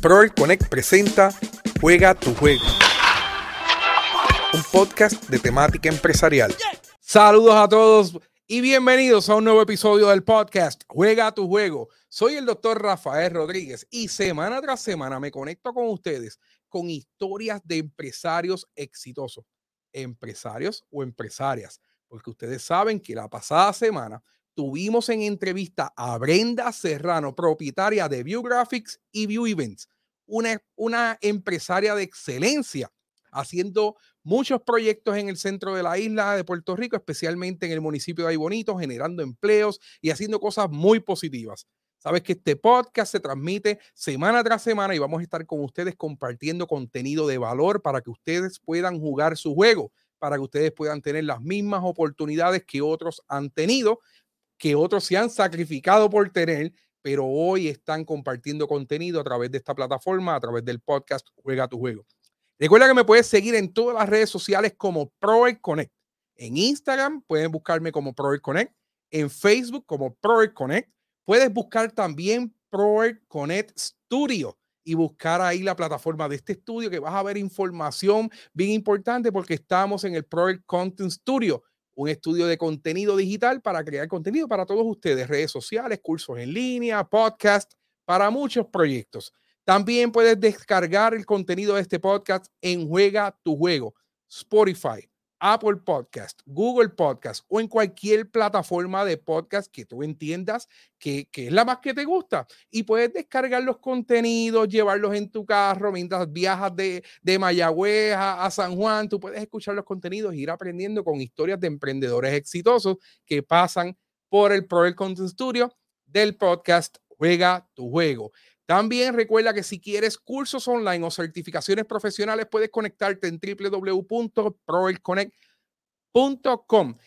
Proel Connect presenta Juega tu juego. Un podcast de temática empresarial. Saludos a todos y bienvenidos a un nuevo episodio del podcast Juega tu juego. Soy el doctor Rafael Rodríguez y semana tras semana me conecto con ustedes con historias de empresarios exitosos, empresarios o empresarias, porque ustedes saben que la pasada semana tuvimos en entrevista a Brenda Serrano, propietaria de View Graphics y View Events, una, una empresaria de excelencia, haciendo muchos proyectos en el centro de la isla de Puerto Rico, especialmente en el municipio de Aybonito, generando empleos y haciendo cosas muy positivas. Sabes que este podcast se transmite semana tras semana y vamos a estar con ustedes compartiendo contenido de valor para que ustedes puedan jugar su juego, para que ustedes puedan tener las mismas oportunidades que otros han tenido que otros se han sacrificado por tener, pero hoy están compartiendo contenido a través de esta plataforma, a través del podcast Juega tu Juego. Recuerda que me puedes seguir en todas las redes sociales como Proel Connect. En Instagram pueden buscarme como Proel Connect, en Facebook como Proel Connect. Puedes buscar también Proel Connect Studio y buscar ahí la plataforma de este estudio que vas a ver información bien importante porque estamos en el Proel Content Studio un estudio de contenido digital para crear contenido para todos ustedes, redes sociales, cursos en línea, podcast, para muchos proyectos. También puedes descargar el contenido de este podcast en Juega tu Juego, Spotify, Apple Podcast, Google Podcast o en cualquier plataforma de podcast que tú entiendas que, es la más que te gusta. Y puedes descargar los contenidos, llevarlos en tu carro mientras viajas de, de Mayagüez a, San Juan. Tú puedes escuchar los contenidos e ir aprendiendo con historias de emprendedores exitosos que pasan por el Pro Content Studio del podcast Juega tu Juego. También recuerda que si quieres cursos online o certificaciones profesionales, puedes conectarte en www.proelconnect.com.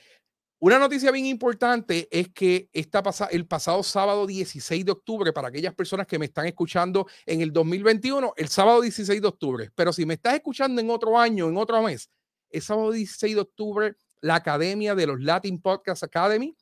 Una noticia bien importante es que el pasado sábado 16 de octubre, para aquellas personas que me están escuchando en el 2021, el sábado 16 de octubre, pero si me estás escuchando en otro año, en otro mes, el sábado 16 de octubre, la Academia de los Latin Podcast Academy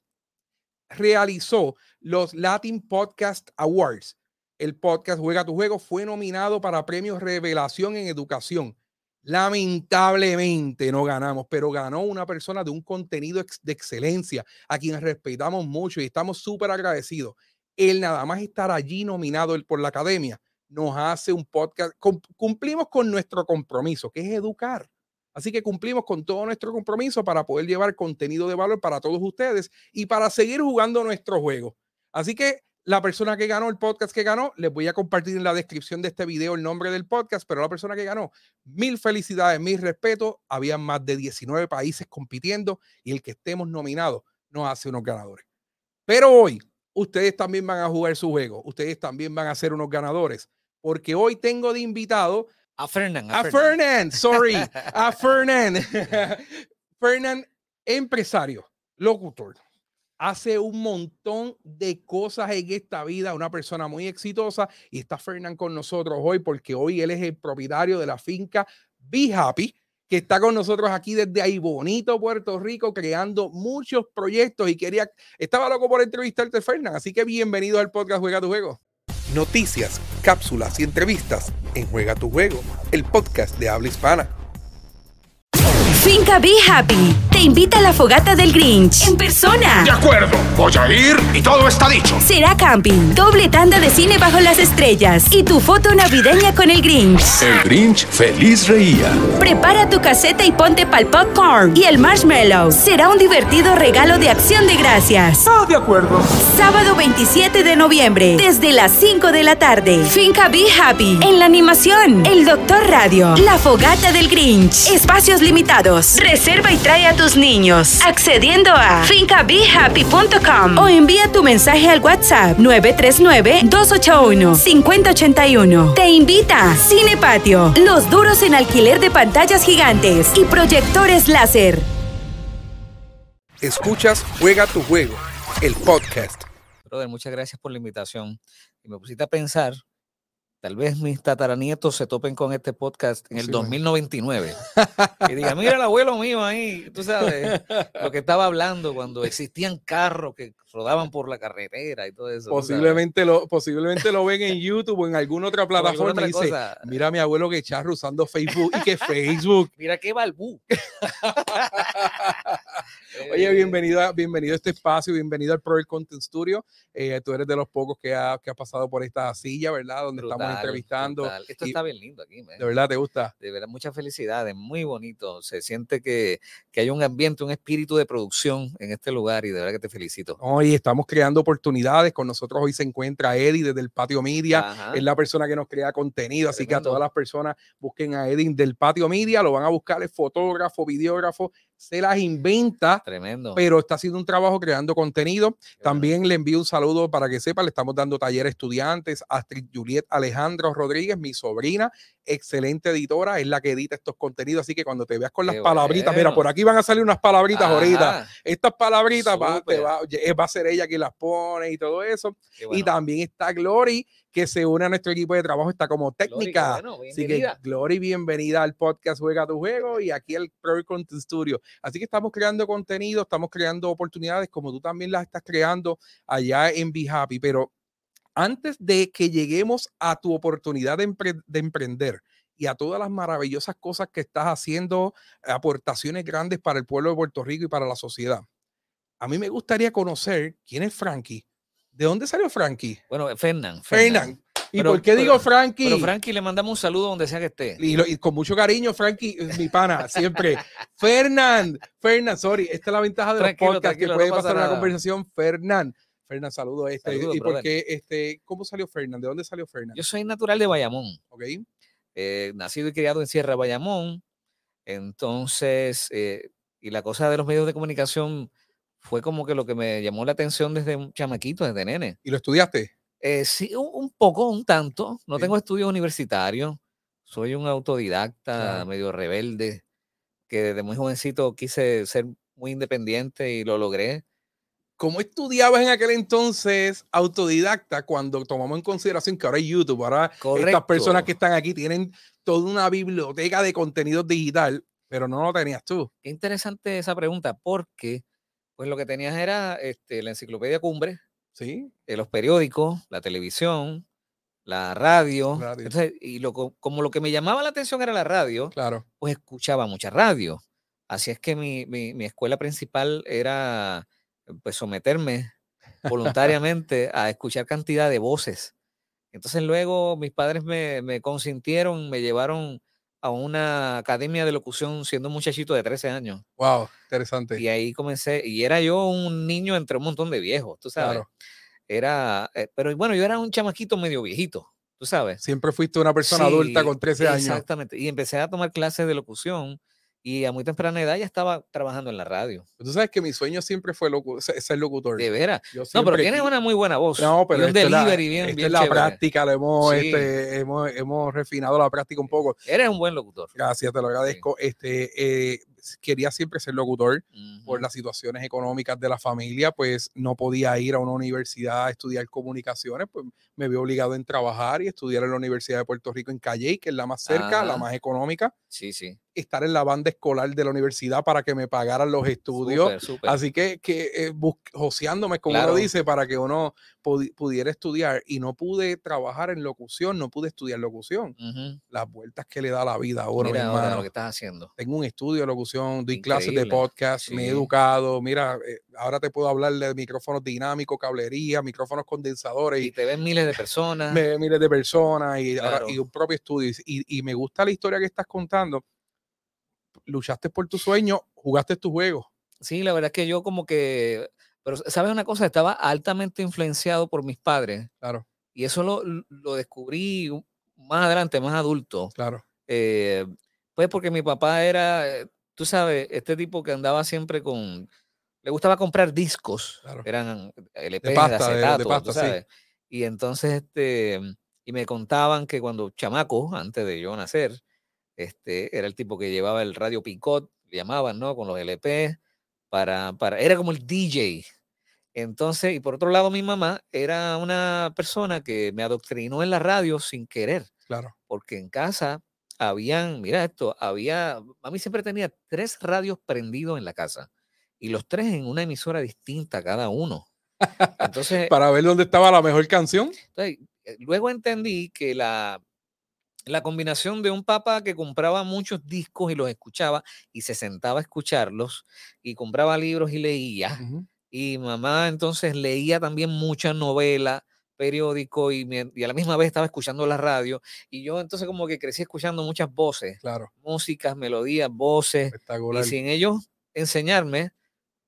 realizó los Latin Podcast Awards el podcast Juega tu Juego fue nominado para premios Revelación en Educación. Lamentablemente no ganamos, pero ganó una persona de un contenido de excelencia, a quien respetamos mucho y estamos súper agradecidos. Él nada más estar allí nominado por la academia nos hace un podcast. Cumplimos con nuestro compromiso, que es educar. Así que cumplimos con todo nuestro compromiso para poder llevar contenido de valor para todos ustedes y para seguir jugando nuestro juego. Así que la persona que ganó el podcast que ganó, les voy a compartir en la descripción de este video el nombre del podcast, pero la persona que ganó, mil felicidades, mil respeto. Había más de 19 países compitiendo y el que estemos nominados nos hace unos ganadores. Pero hoy, ustedes también van a jugar su juego, ustedes también van a ser unos ganadores, porque hoy tengo de invitado a Fernand. A, Fernand, sorry, a Fernand. Fernand, empresario, locutor hace un montón de cosas en esta vida, una persona muy exitosa y está Fernán con nosotros hoy porque hoy él es el propietario de la finca Be Happy que está con nosotros aquí desde ahí bonito Puerto Rico creando muchos proyectos y quería estaba loco por entrevistarte Fernán, así que bienvenido al podcast Juega tu juego. Noticias, cápsulas y entrevistas en Juega tu juego, el podcast de habla hispana. Finca Be Happy te invita a la fogata del Grinch en persona. De acuerdo, voy a ir y todo está dicho. Será camping, doble tanda de cine bajo las estrellas y tu foto navideña con el Grinch. El Grinch feliz reía. Prepara tu caseta y ponte pa'l popcorn y el marshmallow. Será un divertido regalo de acción de gracias. Ah, de acuerdo. Sábado 27 de noviembre, desde las 5 de la tarde. Finca Be Happy en la animación. El Doctor Radio. La fogata del Grinch. Espacios limitados. Reserva y trae a tus niños accediendo a fincabehappy.com o envía tu mensaje al WhatsApp 939-281-5081. Te invita Cine Patio, los duros en alquiler de pantallas gigantes y proyectores láser. Escuchas Juega tu Juego, el podcast. Brother, muchas gracias por la invitación. Y me pusiste a pensar tal vez mis tataranietos se topen con este podcast en el Sí, 2099 y digan, mira el abuelo mío ahí, tú sabes, lo que estaba hablando cuando existían carros que rodaban por la carretera y todo eso. Posiblemente lo, posiblemente lo ven en YouTube o en alguna otra alguna plataforma otra y dice, cosa. mira mi abuelo que charro usando Facebook y que Facebook. Mira qué balbú. Oye, Eh, bienvenido a, bienvenido a este espacio, bienvenido al Pro Content Studio. Eh, tú eres de los pocos que ha, que ha pasado por esta silla, ¿verdad? Donde estamos brutal, entrevistando. brutal. Esto y- está bien lindo aquí, man. De verdad, ¿te gusta? de verdad, muchas felicidades, muy bonito. Se siente que, que hay un ambiente, un espíritu de producción en este lugar y de verdad que te felicito. Hoy estamos creando oportunidades. Con nosotros hoy se encuentra Eddie desde el Patio Media. Ajá. Es la persona que nos crea contenido, así que a Tremendo. todas las personas busquen a Eddie del Patio Media, lo van a buscar, es fotógrafo, videógrafo, se las inventa, Tremendo. pero está haciendo un trabajo creando contenido. Bueno. También le envío un saludo para que sepa, le estamos dando taller a estudiantes, Astrid Juliet Alejandro Rodríguez, mi sobrina, excelente editora, es la que edita estos contenidos, así que cuando te veas con las Qué palabritas, mira, bueno. por aquí van a salir unas palabritas ahorita, Ajá, estas palabritas va, te va, va a ser ella quien las pone y todo eso. qué Y bueno. también está Glory, que se une a nuestro equipo de trabajo, está como Glory, técnica. bueno, Así que. Glory, bienvenida al podcast Juega tu Juego y aquí al Pro Content Studio. Así que estamos creando contenido, estamos creando oportunidades como tú también las estás creando allá en Be Happy. Pero antes de que lleguemos a tu oportunidad de, empre- de emprender y a todas las maravillosas cosas que estás haciendo, aportaciones grandes para el pueblo de Puerto Rico y para la sociedad, a mí me gustaría conocer quién es Frankie. ¿De dónde salió Frankie? Bueno, Fernán. Fernán. ¿Y Pero- por qué digo Frankie? Pero Frankie, le mandamos un saludo donde sea que esté. y, lo- y con mucho cariño, Frankie, mi pana, siempre. Fernán, Fernán, sorry, esta es la ventaja de Tranquilo, los podcasts que no puede pasa pasar una conversación. Fernán, Fernán, saludo a este. Saludos, ¿Y por qué, este, cómo salió Fernán? ¿De dónde salió Fernán? Yo soy natural de Bayamón, Ok, eh, nacido y criado en Sierra Bayamón. Entonces, eh, y la cosa de los medios de comunicación fue como que lo que me llamó la atención desde un chamaquito, desde nene. ¿y lo estudiaste? Eh, sí, un, un poco, un tanto. No Sí. tengo estudios universitarios. Soy un autodidacta medio rebelde, que desde muy jovencito quise ser muy independiente y lo logré. ¿Cómo estudiabas en aquel entonces autodidacta cuando tomamos en consideración que ahora hay YouTube? Ahora estas personas que Correcto. están aquí tienen toda una biblioteca de contenido digital, pero no lo tenías tú. Qué interesante esa pregunta, porque pues lo que tenías era este, la enciclopedia Cumbre, ¿Sí? eh, los periódicos, la televisión, la radio. Radio. Entonces, y lo, co- como lo que me llamaba la atención era la radio, Claro. pues escuchaba mucha radio. Así es que mi, mi- mi escuela principal era pues someterme voluntariamente a escuchar cantidad de voces. Entonces luego mis padres me, me consintieron, me llevaron a una academia de locución siendo un muchachito de 13 años. Wow, interesante. Y ahí comencé, y era yo un niño entre un montón de viejos, tú sabes. Claro. Era, eh, pero bueno, yo era un chamaquito medio viejito, tú sabes. Siempre fuiste una persona adulta Sí, con 13 años. Exactamente. Y empecé a tomar clases de locución y a muy temprana edad ya estaba trabajando en la radio. Tú sabes que mi sueño siempre fue locu- ser locutor. De veras. No, pero tienes una muy buena voz. No, pero un la- delivery bien, bien es la chévere. práctica, lo hemos, Sí. este, hemos, hemos refinado la práctica un poco. Eres un buen locutor. Gracias, te lo agradezco. Este, eh, quería siempre ser locutor por Ujú. las situaciones económicas de la familia, pues no podía ir a una universidad a estudiar comunicaciones, pues me vi obligado en trabajar y estudiar en la Universidad de Puerto Rico en Calle, que es la más cerca, la Ajá. más económica, Sí, sí. estar en la banda escolar de la universidad para que me pagaran los estudios. Súper, súper. Así que, que eh, joseándome, como Claro. uno dice, para que uno pudi- pudiera estudiar y no pude trabajar en locución, no pude estudiar locución. Ujú. Las vueltas que le da la vida ahora, Mira ahora hermano. lo que estás haciendo. Tengo un estudio de locución, doy clases de Increíble. podcast, me he Sí. educado. Mira, eh, ahora te puedo hablar de micrófonos dinámicos, cablería, micrófonos condensadores Y y te ven miles de personas. me- miles de personas y, ahora- Claro. y un propio estudio. Y, y me gusta la historia que estás contando. Luchaste por tu sueño, jugaste tu juego. Sí, la verdad es que yo como que, pero sabes una cosa, estaba altamente influenciado por mis padres Claro, y eso lo, lo descubrí más adelante, más adulto. claro. eh, pues porque mi papá era, eh, tú sabes, este tipo que andaba siempre con, le gustaba comprar discos, Claro. eran LP de, pasta, de- de acetato, tú sí. Y entonces, este, y me contaban que cuando chamaco, antes de yo nacer, este, era el tipo que llevaba el radio Picot, le llamaban, ¿no? Con los LP, para, para, era como el DJ. Entonces, y por otro lado, mi mamá era una persona que me adoctrinó en la radio sin querer, Claro. porque en casa habían, mira esto, había, mami siempre tenía tres radios prendidos en la casa y los tres en una emisora distinta cada uno. Entonces, Para ver dónde estaba la mejor canción. entonces, eh, luego entendí que la, la combinación de un papá que compraba muchos discos y los escuchaba y se sentaba a escucharlos y compraba libros y leía. Ujú. Y mamá entonces leía también mucha novela, periódico y, mien- y a la misma vez estaba escuchando la radio. Y yo entonces como que crecí escuchando muchas voces, Claro. músicas, melodías, voces. Y sin ellos enseñarme,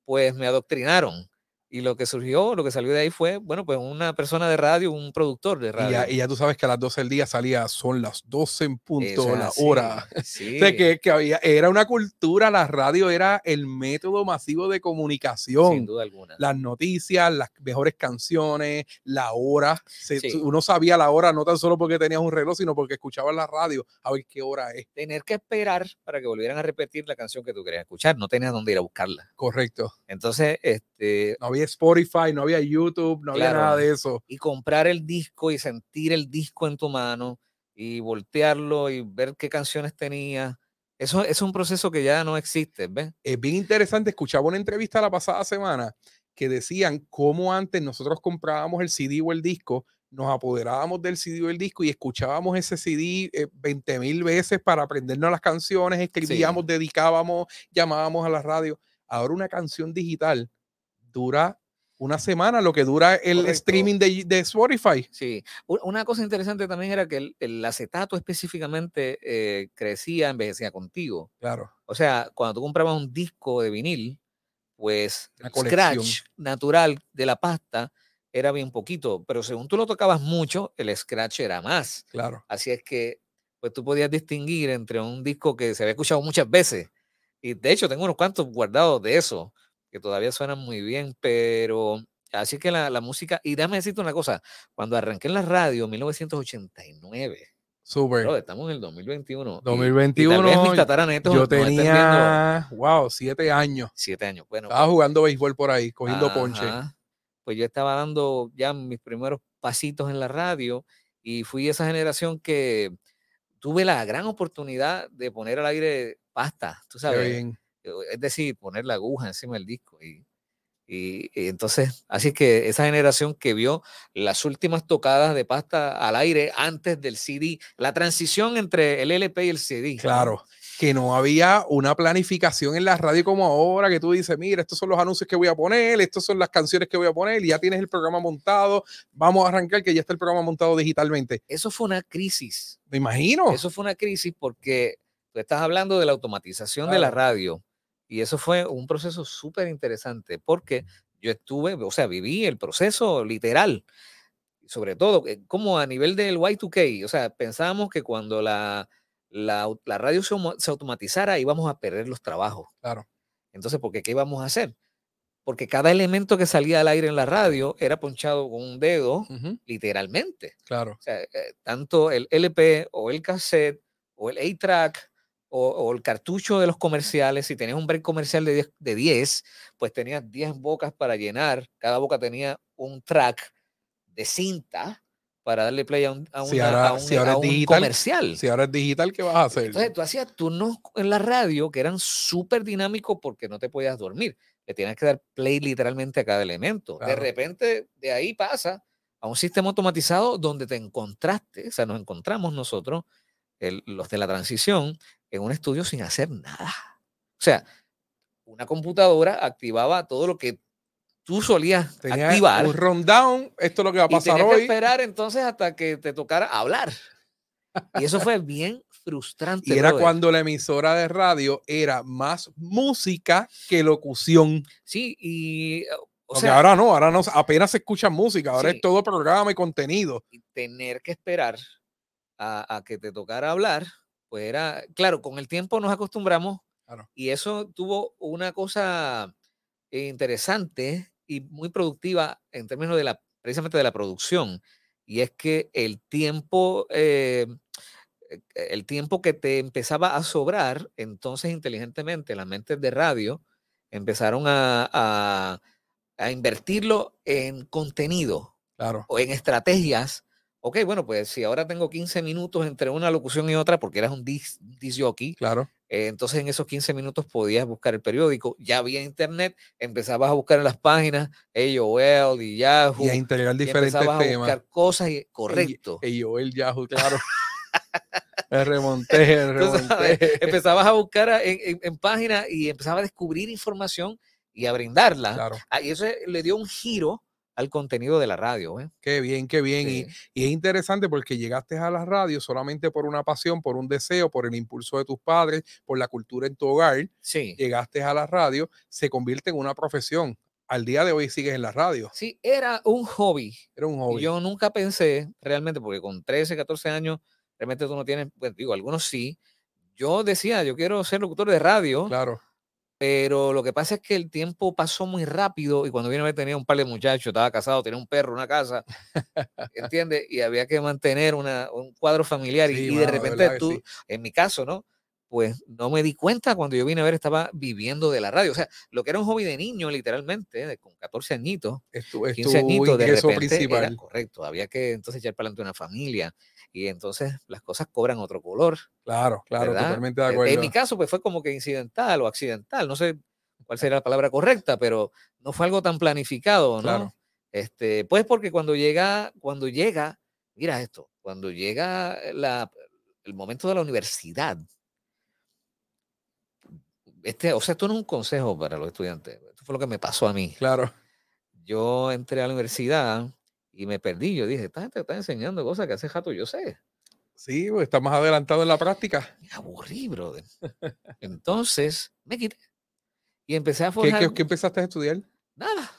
pues me adoctrinaron. Y lo que surgió, lo que salió de ahí fue, bueno, pues una persona de radio, un productor de Y radio. ya, y ya tú sabes que a las 12 del día salía, son las 12 en punto, la así, hora. Sí. O sea, que, que había, era una cultura, la radio era el método masivo de sin comunicación. duda alguna. Las noticias, las mejores canciones, la hora. Se- Sí. Uno sabía la hora no tan solo porque tenías un reloj, sino porque escuchabas la radio a ver qué hora es. Tener que esperar para que volvieran a repetir la canción que tú querías escuchar, no tenías dónde ir a buscarla. Correcto. Entonces, este, No había Spotify, no había YouTube, no había nada de eso. y comprar el disco y sentir el disco en tu mano y voltearlo y ver qué canciones tenía. Eso, es un proceso que ya no existe, ¿ves? es bien interesante. Escuchaba una entrevista la pasada semana que decían cómo antes nosotros comprábamos el CD o el disco, nos apoderábamos del CD o el disco y escuchábamos ese CD eh, 20 mil veces para aprendernos las canciones, escribíamos, dedicábamos, llamábamos a la radio. Ahora una canción digital dura una semana, lo que dura el Correcto. streaming de, de Spotify. Sí. Una cosa interesante también era que el, el acetato específicamente eh, crecía, envejecía contigo. Claro, O sea, cuando tú comprabas un disco de vinil, pues el scratch natural de la pasta era bien poquito, pero según tú lo tocabas mucho, el scratch era más. claro. Así es que, pues tú podías distinguir entre un disco que se había escuchado muchas veces. Y de hecho, tengo unos cuantos guardados de eso, que todavía suenan muy bien, pero así que la, la música, y déjame decirte una cosa, cuando arranqué en la radio en 1989, Súper. bro, estamos en el 2021. y- y tal 2021, vez mis tataranetos Yo no tenía, wow, siete años. siete años. Bueno, Estaba jugando béisbol por ahí, cogiendo ponche. Ajá. Pues yo estaba dando ya mis primeros pasitos en la radio y fui esa generación que tuve la gran oportunidad de poner al aire pasta, tú sabes, bien. Es decir, poner la aguja encima del disco. Y, y- y entonces, así que esa generación que vio las últimas tocadas de pasta al aire antes del CD, la transición entre el LP y el CD. ¿no? Claro, que no había una planificación en la radio como ahora, que tú dices, mira, estos son los anuncios que voy a poner, estas son las canciones que voy a poner, y ya tienes el programa montado, vamos a arrancar que ya está el programa montado digitalmente. Eso fue una crisis. Me imagino. Eso fue una crisis porque tú estás hablando de la automatización de la Claro. radio y eso fue un proceso súper interesante porque yo estuve, o sea, viví el proceso literal, sobre todo eh, como a nivel del Y2K, o sea, pensábamos que cuando la, la, radio se, se automatizara íbamos a perder los trabajos. Claro. Entonces, ¿por qué qué íbamos a hacer? Porque cada elemento que salía al aire en la radio era ponchado con un dedo, literalmente. Claro. O sea, eh, tanto el LP o el cassette o el A-Track o, o el cartucho de los comerciales, si tenías un break comercial de 10, de 10, pues tenías 10 bocas para llenar. Cada boca tenía un track de cinta para darle play a un, a Si una- ahora- a un- si ahora a es un digital, comercial. Si ahora es digital, ¿qué vas a hacer? Entonces tú hacías turnos en la radio que eran súper dinámicos porque no te podías dormir. Le tienes que dar play literalmente a cada elemento. De repente de ahí pasa a un sistema automatizado donde te encontraste, o sea, nos encontramos nosotros, el- los de la transición, en un estudio sin hacer nada. O sea, una computadora activaba todo lo que tú solías Tenía activar un rundown, esto es lo que va a y pasar que hoy. esperar entonces hasta que te tocara hablar. Y eso fue bien frustrante. Y era brother. cuando la emisora de radio era más música que locución. Sí, y o Porque sea, ahora no, ahora no, apenas se escucha música, ahora Sí. es todo programa y contenido. y tener que esperar a, a que te tocara hablar, pues era, claro, con el tiempo nos acostumbramos Claro. y eso tuvo una cosa interesante y muy productiva en términos de la, precisamente de la producción, y es que el tiempo, eh, el tiempo que te empezaba a sobrar, entonces inteligentemente las mentes de radio empezaron a, a- a invertirlo en contenido Claro. o en estrategias. Ok, bueno, pues si ahora tengo 15 minutos entre una locución y otra, porque eras un dis, disc jockey, Claro. eh, entonces en esos 15 minutos podías buscar el periódico, ya había internet, empezabas a buscar en las páginas AOL y Yahoo, Y a integrar y diferentes empezabas a temas. buscar cosas, y, correcto. El Yahoo, claro. me remonté, sabes, remonté. empezabas a buscar a- en, en- en páginas y empezabas a descubrir información y a brindarla. Claro. Ah, y eso le dio un giro al contenido de la radio. ¿eh? Qué bien, qué bien. Y, Sí. y es interesante porque llegaste a la radio solamente por una pasión, por un deseo, por el impulso de tus padres, por la cultura en tu hogar. Sí. Llegaste a la radio, se convierte en una profesión. Al día de hoy sigues en la radio. Sí, era un hobby. Era un Y hobby. yo nunca pensé realmente, porque con 13, 14 años, realmente tú no tienes, pues digo, algunos sí. Yo decía, yo quiero ser locutor de radio, Claro, pero lo que pasa es que el tiempo pasó muy rápido y cuando vine a ver tenía un par de muchachos, estaba casado, tenía un perro, una casa, ¿entiendes? Y había que mantener una, un cuadro familiar y- Sí, y, mano, de repente tú, sí. en mi caso, ¿no? Pues no me di cuenta cuando yo vine a ver, estaba viviendo de la radio. O sea, lo que era un hobby de niño, literalmente, de- con 14 añitos, es tu, es 15 tu añitos, de repente principal. era correcto. Había que entonces echar para adelante una familia y entonces las cosas cobran otro color. Claro, claro, ¿verdad? totalmente de Eh, acuerdo. En mi caso, pues fue como que incidental o accidental, no sé cuál sería la palabra correcta, pero no fue algo tan planificado, ¿no? Claro. Este, pues porque cuando llega, cuando llega, mira esto, cuando llega la, el momento de la universidad, este, o sea, esto no es un consejo para los estudiantes, esto fue lo que me pasó a mí. Claro, Yo entré a la universidad y me perdí, yo dije, esta gente está enseñando cosas que hace jato yo sé. sí, pues, estás más adelantado en la práctica. Me aburrí, brother. Entonces, me quité. Y empecé a ¿Qué, forjar qué- qué empezaste a estudiar? nada.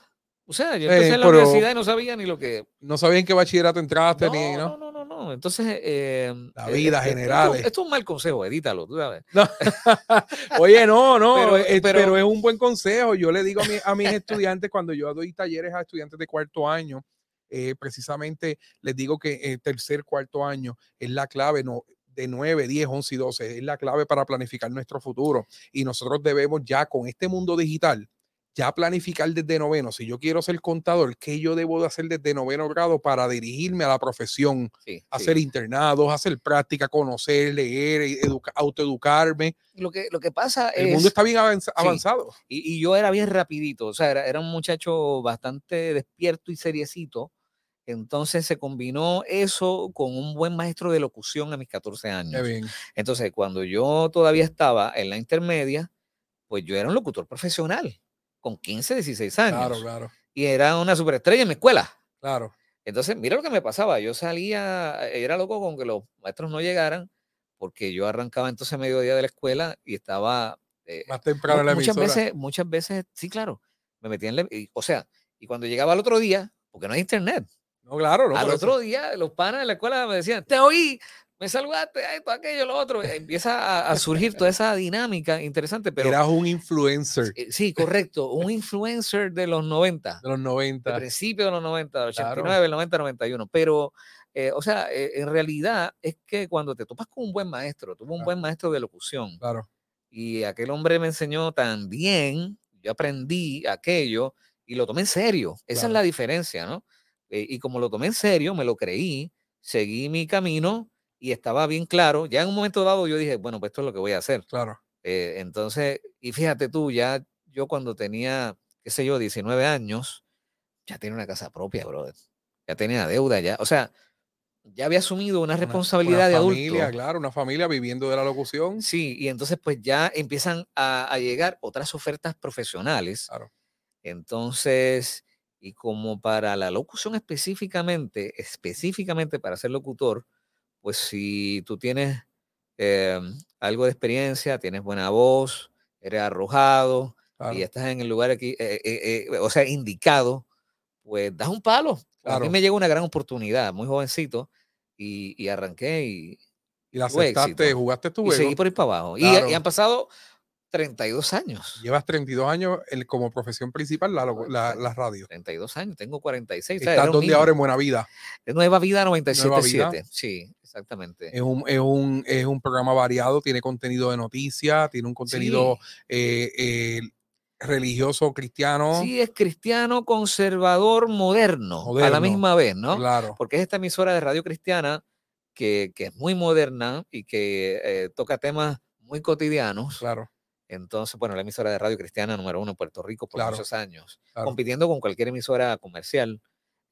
O sea, yo Eh, empecé en la universidad y no sabía ni lo que... No sabía en qué bachillerato entraste, No, ni, no, ¿no? no, no. Entonces, eh, La eh, vida eh, esto- generales. Esto, es un mal consejo, edítalo, tú sabes. No. Oye, no, no, Pero- eh, pero, pero- es un buen consejo. Yo le digo a, mi- a mis estudiantes cuando yo doy talleres a estudiantes de cuarto año, eh, precisamente les digo que el tercer, cuarto año es la clave, no, de 9, 10, 11 y 12, es la clave para planificar nuestro futuro. Y nosotros debemos ya con este mundo digital, ya planificar desde noveno. Si yo quiero ser contador, ¿qué yo debo de hacer desde noveno grado para dirigirme a la profesión? Sí, sí. Hacer internados, hacer práctica, conocer, leer, educa- autoeducarme. Lo que, lo que pasa El es... mundo está bien avanza- avanzado. Y, y yo era bien rapidito, o sea, era, era un muchacho bastante despierto y seriecito. Entonces se combinó eso con un buen maestro de locución a mis 14 años. Bien. Entonces, cuando yo todavía estaba en la intermedia, pues yo era un locutor profesional, con 15, 16 años. Claro, claro, Y era una superestrella en mi escuela. claro. Entonces, mira lo que me pasaba. Yo salía, era loco con que los maestros no llegaran, porque yo arrancaba entonces a mediodía de la escuela y estaba... eh, Más temprano en la muchas emisora. veces, muchas veces, sí, claro, me metía en la, y- o sea, y cuando llegaba al otro día, porque no hay internet, No, claro, no. al otro eso. día los panas de la escuela me decían, te oí, me saludaste, esto, aquello, lo otro, empieza a, a surgir toda esa dinámica interesante, pero Eras un influencer eh, sí, correcto, un influencer de los 90, de los de 90. principios de los 90, del Claro. 89, el 90, 91, pero, eh, o sea, eh, en realidad es que cuando te topas con un buen maestro, tuvo un Claro. buen maestro de locución, Claro, y aquel hombre me enseñó tan bien, yo aprendí aquello y lo tomé en serio. Esa Claro. es la diferencia, ¿no? Eh, y como lo tomé en serio, me lo creí, seguí mi camino y estaba bien claro. Ya en un momento dado yo dije, bueno, pues esto es lo que voy a hacer. claro. Eh, entonces, y fíjate tú, ya yo cuando tenía, qué sé yo, 19 años, ya tenía una casa propia, brother. Ya tenía deuda, ya. O sea, ya había asumido una Una- responsabilidad una de familia, adulto. claro, una familia viviendo de la locución. Sí, y entonces pues ya empiezan a, a llegar otras ofertas profesionales. Claro. Entonces, y como para la locución específicamente, específicamente para ser locutor, pues si tú tienes eh, algo de experiencia, tienes buena voz, eres arrojado claro. y estás en el lugar aquí, eh, eh, eh, o sea, indicado, pues das un palo. A mí me llegó una gran oportunidad, muy jovencito, y, y arranqué y, Y la aceptaste, éxito. jugaste tu y juego. seguí por ir para abajo. Y-. Y, han pasado 32 años. Llevas 32 años el- como profesión principal la, la, la radio. 32 años, tengo 46. o sea, Estás era un donde ahora en Buena Vida. Nueva Vida Nueva Vida. 97.7. Sí, exactamente. Es un, es, un, es un programa variado, tiene contenido de noticias, tiene un contenido Sí, eh, eh, religioso cristiano. Sí, es cristiano conservador moderno, a la misma vez, ¿no? Claro. Porque es esta emisora de radio cristiana que, que es muy moderna y que eh, toca temas muy cotidianos. Claro, Entonces, bueno, la emisora de radio cristiana número uno en Puerto Rico por Claro, muchos años, claro. compitiendo con cualquier emisora comercial.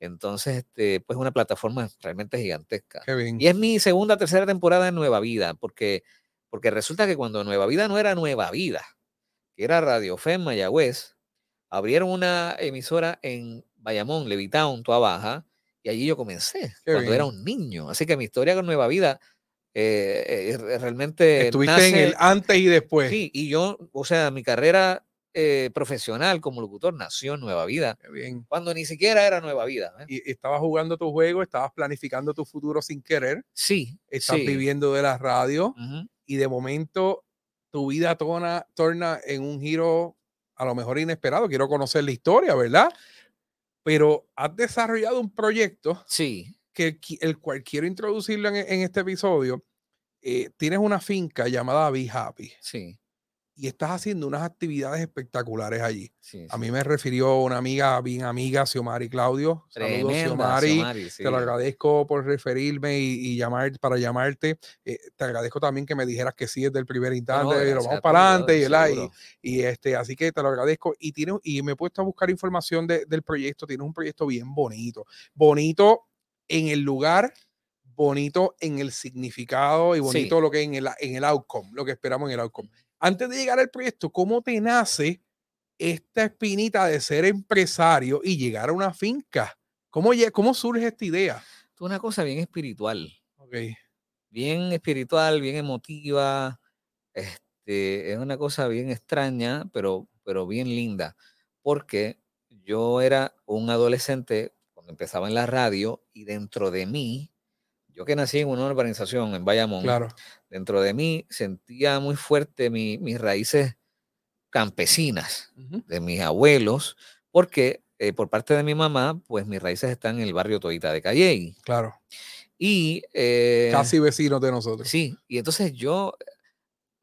Entonces, este, pues una plataforma realmente gigantesca. qué bien. Y es mi segunda, tercera temporada en Nueva Vida, porque, porque resulta que cuando Nueva Vida no era Nueva Vida, que era Radio Fe en Mayagüez, abrieron una emisora en Bayamón, Levitown, Toa Baja, y allí yo comencé, Qué cuando era un niño. Así que mi historia con Nueva Vida eh, eh, realmente Estuviste en el nace- antes y después. Sí, y yo, o sea, mi carrera eh, profesional como locutor nació en Nueva Vida, bien. cuando ni siquiera era Nueva Vida. ¿eh? Y estabas jugando tu juego, estabas planificando tu futuro sin querer, Sí, estás sí. viviendo de la radio ujú. y de momento tu vida torna, torna en un giro a lo mejor inesperado. Quiero conocer la historia, ¿verdad? Pero has desarrollado un proyecto Sí, que el cual quiero introducirlo en, en este episodio. Eh, tienes una finca llamada Be Happy sí, y estás haciendo unas actividades espectaculares allí. sí. A sí. mí me refirió una amiga, bien amiga, Xiomari Claudio. Saludos, Xiomari. Xiomari, Te lo sí. agradezco por referirme y, y llamar para llamarte. Eh, te agradezco también que me dijeras que sí desde el primer No, no, instante y lo vamos a para adelante ¿verdad? y, y, este, así que te lo agradezco. Y, tiene, y me he puesto a buscar información de- del proyecto. Tienes un proyecto bien bonito. Bonito en el lugar, bonito en el significado y Sí. bonito lo que en el, en el outcome, lo que esperamos en el outcome. Antes de llegar al proyecto, ¿cómo te nace esta espinita de ser empresario y llegar a una finca? ¿Cómo, cómo surge esta idea? Es una cosa bien espiritual, Ok, bien espiritual, bien emotiva. Este, es una cosa bien extraña, pero, pero bien linda, porque yo era un adolescente empezaba en la radio y dentro de mí, yo que nací en una urbanización en Bayamón, claro. dentro de mí sentía muy fuerte mi- mis raíces campesinas. Ujú, de mis abuelos, porque eh, por parte de mi mamá, pues mis raíces están en el barrio Toita de Calley. Claro. Y eh, Casi vecinos de nosotros. sí, y entonces yo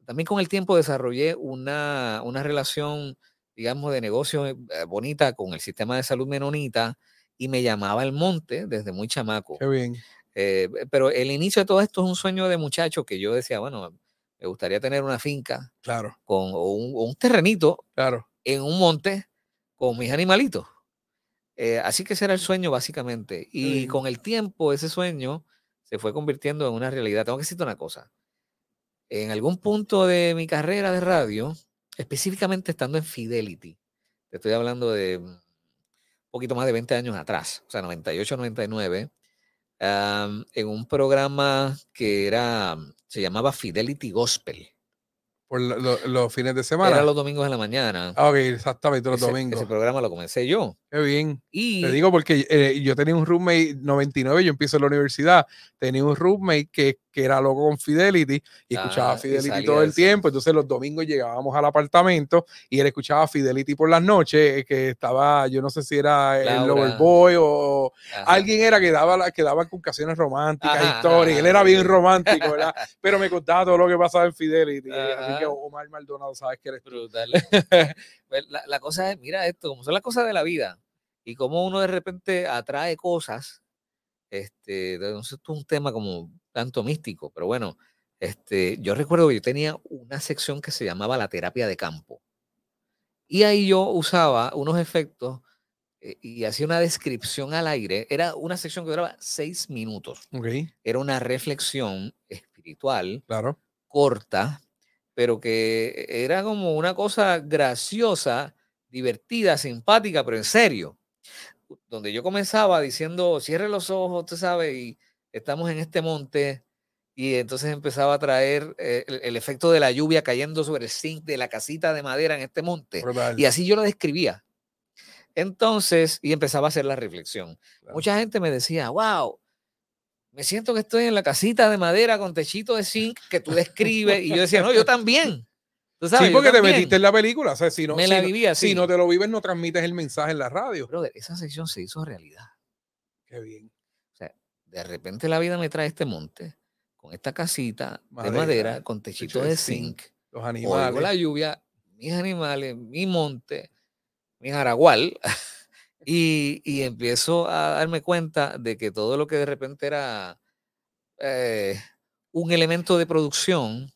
también con el tiempo desarrollé una, una relación, digamos, de negocio eh, bonita con el sistema de salud menonita y me llamaba el monte desde muy chamaco. Qué bien. Eh, pero el inicio de todo esto es un sueño de muchacho que yo decía, bueno, me gustaría tener una finca Claro, con, o un, o un terrenito claro. en un monte con mis animalitos. Eh, así que ese era el sueño básicamente. Y con el tiempo ese sueño se fue convirtiendo en una realidad. Tengo que decirte una cosa. En algún punto de mi carrera de radio, específicamente estando en Fidelity, te estoy hablando de un poquito más de 20 años atrás, o sea, 98, 99, am, en un programa que era, se llamaba Fidelity Gospel. Por lo- lo- los fines de semana. Era los domingos de la mañana. Ah, ok, exactamente, los Ese- domingos. ese programa lo comencé yo. Qué bien. Y Te digo porque eh, yo tenía un roommate 99, yo empiezo en la universidad, tenía un roommate que, que era loco con Fidelity y escuchaba Ah, y Fidelity todo el tiempo, entonces los domingos llegábamos al apartamento y él escuchaba Fidelity por las noches, eh, que estaba, yo no sé si era el Laura. Loverboy o ajá, alguien era que daba, que daba canciones románticas, Ajá, historias, ajá, él era bien romántico, ¿verdad? Pero me contaba todo lo que pasaba en Fidelity, eh, así que. Omar Maldonado, sabes que eres brutal. Pues la, la cosa es, mira esto, como son las cosas de la vida y cómo uno de repente atrae cosas, este, sé, esto es un tema como tanto místico, pero bueno, este, yo recuerdo que yo tenía una sección que se llamaba la terapia de campo y ahí yo usaba unos efectos eh, y hacía una descripción al aire. Era una sección que duraba seis minutos. Era una reflexión espiritual claro. corta, pero que era como una cosa graciosa, divertida, simpática, pero en serio. Donde yo comenzaba diciendo, cierre los ojos, tú sabes, y estamos en este monte, y entonces empezaba a traer eh, el, el efecto de la lluvia cayendo sobre el zinc de la casita de madera en este monte. Y así yo lo describía. Entonces, y empezaba a hacer la reflexión. Claro. Mucha gente me decía, wow, me siento que estoy en la casita de madera con techito de zinc que tú describes. Y yo decía, no, yo también. ¿Tú sabes? Sí, porque te también". metiste en la película. O sea, si no, Me si la no- si no te lo vives, no transmites el mensaje en la radio. Brother, esa sección se hizo realidad. Qué bien. De repente la vida me trae este monte con esta casita Madera, de madera con techito de zinc, zinc. Los Oigo animales. la lluvia, mis animales, mi monte, mi jaragual, y, y empiezo a darme cuenta de que todo lo que de repente era eh, un elemento de producción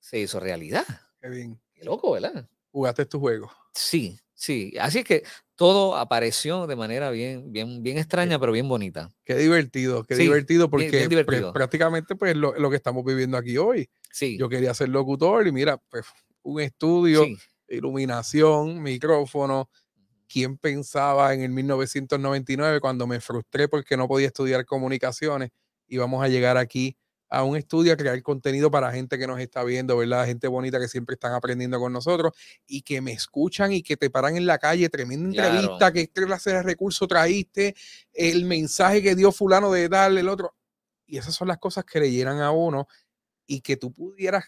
se hizo realidad. Qué bien. Qué loco, ¿verdad? Jugaste tu juego. Sí, sí. Así es que todo apareció de manera bien, bien, bien extraña, pero bien bonita. Qué divertido, qué Sí, divertido, bien- porque bien pues, divertido. prácticamente pues lo, lo que estamos viviendo aquí hoy. Sí, Yo quería ser locutor y mira, pues un estudio, sí. iluminación, micrófono. ¿Quién pensaba en el 1999 cuando me frustré porque no podía estudiar comunicaciones? Íbamos a llegar aquí a un estudio a crear contenido para gente que nos está viendo, ¿verdad? Gente bonita que siempre están aprendiendo con nosotros y que me escuchan y que te paran en la calle, tremenda Claro. entrevista, qué clase de recurso traíste, el mensaje que dio fulano de darle el otro. Y esas son las cosas que le llenan a uno y que tú pudieras,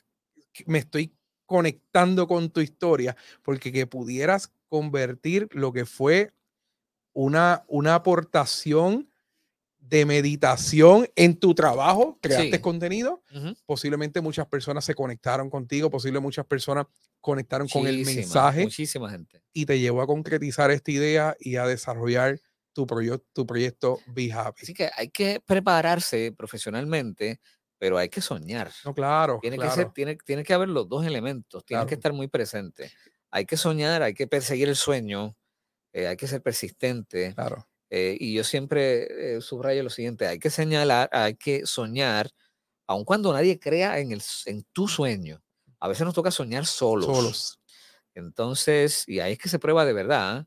que me estoy conectando con tu historia, porque que pudieras convertir lo que fue una, una aportación de meditación en tu trabajo, creaste Sí. contenido, posiblemente muchas personas se conectaron contigo, posiblemente muchas personas conectaron con el mensaje Muchísima gente. y te llevó a concretizar esta idea y a desarrollar tu, proyo- tu proyecto Be Happy. Así que hay que prepararse profesionalmente, pero hay que soñar. No, claro, Tiene claro. que ser, tiene, tiene que haber los dos elementos, tienen que estar muy presentes. Hay que soñar, hay que perseguir el sueño, eh, hay que ser persistente. claro. eh, y yo siempre eh, subrayo lo siguiente: hay que señalar, hay que soñar, aun cuando nadie crea en, el, en tu sueño. A veces nos toca soñar solos. Solos. Entonces, y ahí es que se prueba de verdad